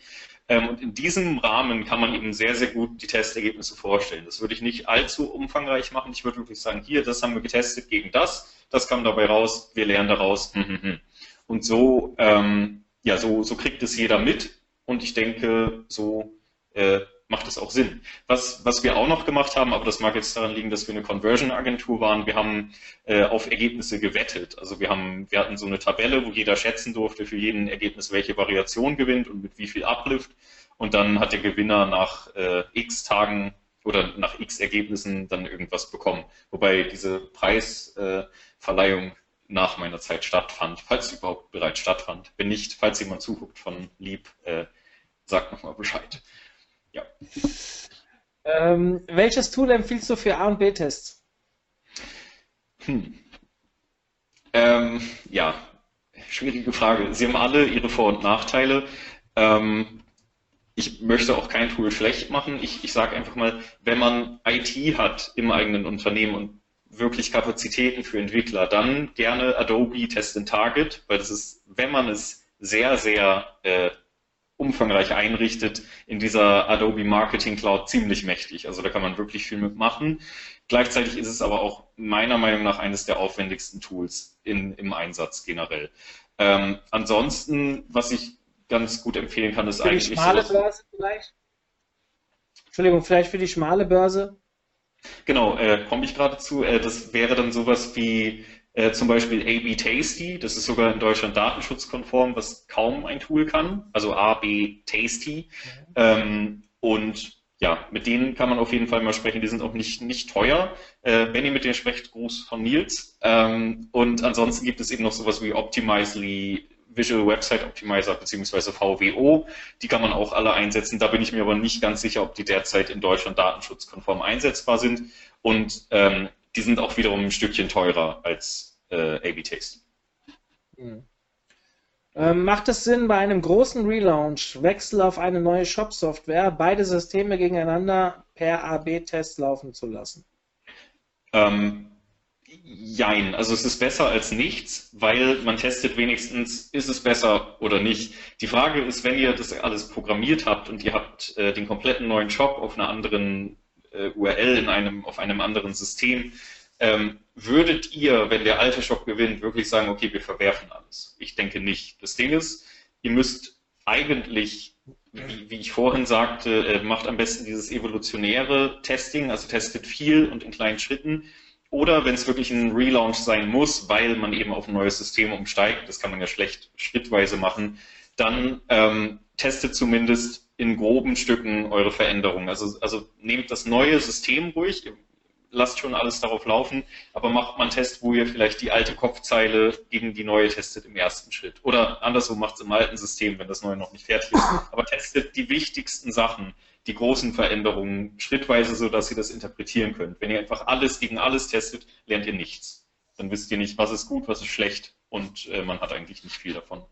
Ähm, und in diesem Rahmen kann man eben sehr, sehr gut die Testergebnisse vorstellen. Das würde ich nicht allzu umfangreich machen. Ich würde wirklich sagen, hier, das haben wir getestet gegen das, das kam dabei raus, wir lernen daraus. Und so, ähm, ja, so, so kriegt es jeder mit. Und ich denke, so äh, macht es auch Sinn. Was, was wir auch noch gemacht haben, aber das mag jetzt daran liegen, dass wir eine Conversion-Agentur waren, wir haben äh, auf Ergebnisse gewettet. Also wir haben, wir hatten so eine Tabelle, wo jeder schätzen durfte für jeden Ergebnis, welche Variation gewinnt und mit wie viel Uplift. Und dann hat der Gewinner nach äh, x Tagen oder nach x Ergebnissen dann irgendwas bekommen. Wobei diese Preisverleihung äh, nach meiner Zeit stattfand, falls sie überhaupt bereits stattfand. Wenn nicht, falls jemand zuguckt von Lieb, äh, sagt nochmal Bescheid. Ja. Ähm, welches Tool empfiehlst du für A- und B-Tests? Hm. Ähm, ja, schwierige Frage. Sie haben alle ihre Vor- und Nachteile. Ähm, ich möchte auch kein Tool schlecht machen. Ich, ich sage einfach mal, wenn man IT hat im eigenen Unternehmen und wirklich Kapazitäten für Entwickler, dann gerne Adobe Test in Target, weil das ist, wenn man es sehr, sehr äh, umfangreich einrichtet, in dieser Adobe Marketing Cloud ziemlich mächtig. Also da kann man wirklich viel mitmachen. Gleichzeitig ist es aber auch meiner Meinung nach eines der aufwendigsten Tools in, im Einsatz generell. Ähm, ansonsten, was ich ganz gut empfehlen kann, ist für eigentlich. Die schmale Börse vielleicht? Entschuldigung, vielleicht für die schmale Börse? Genau, äh, komme ich gerade zu. Äh, das wäre dann sowas wie äh, zum Beispiel AB Tasty, das ist sogar in Deutschland datenschutzkonform, was kaum ein Tool kann, also AB Tasty. Mhm. Ähm, und ja, mit denen kann man auf jeden Fall mal sprechen. Die sind auch nicht, nicht teuer. Äh, wenn ihr mit denen sprecht, Gruß von Nils. Ähm, und ansonsten gibt es eben noch sowas wie Optimizely, Visual Website Optimizer beziehungsweise VWO. Die kann man auch alle einsetzen. Da bin ich mir aber nicht ganz sicher, ob die derzeit in Deutschland datenschutzkonform einsetzbar sind. Und ähm, die sind auch wiederum ein Stückchen teurer als äh, A-B-Taste. Mhm. Ähm, macht es Sinn, bei einem großen Relaunch Wechsel auf eine neue Shop-Software beide Systeme gegeneinander per A-B-Test laufen zu lassen? Ähm, jein, also es ist besser als nichts, weil man testet wenigstens, ist es besser oder nicht. Die Frage ist, wenn ihr das alles programmiert habt und ihr habt äh, den kompletten neuen Shop auf einer anderen äh, URL in einem, auf einem anderen System. Ähm, würdet ihr, wenn der alte Shop gewinnt, wirklich sagen, okay, wir verwerfen alles? Ich denke nicht. Das Ding ist, ihr müsst eigentlich, wie, wie ich vorhin sagte, äh, macht am besten dieses evolutionäre Testing, also testet viel und in kleinen Schritten. Oder wenn es wirklich ein Relaunch sein muss, weil man eben auf ein neues System umsteigt, das kann man ja schlecht schrittweise machen, dann ähm, testet zumindest in groben Stücken eure Veränderungen. Also, also nehmt das neue System ruhig, lasst schon alles darauf laufen, aber macht mal einen Test, wo ihr vielleicht die alte Kopfzeile gegen die neue testet im ersten Schritt. Oder anderswo macht es im alten System, wenn das neue noch nicht fertig ist. Aber testet die wichtigsten Sachen, die großen Veränderungen schrittweise, so dass ihr das interpretieren könnt. Wenn ihr einfach alles gegen alles testet, lernt ihr nichts. Dann wisst ihr nicht, was ist gut, was ist schlecht und äh, man hat eigentlich nicht viel davon.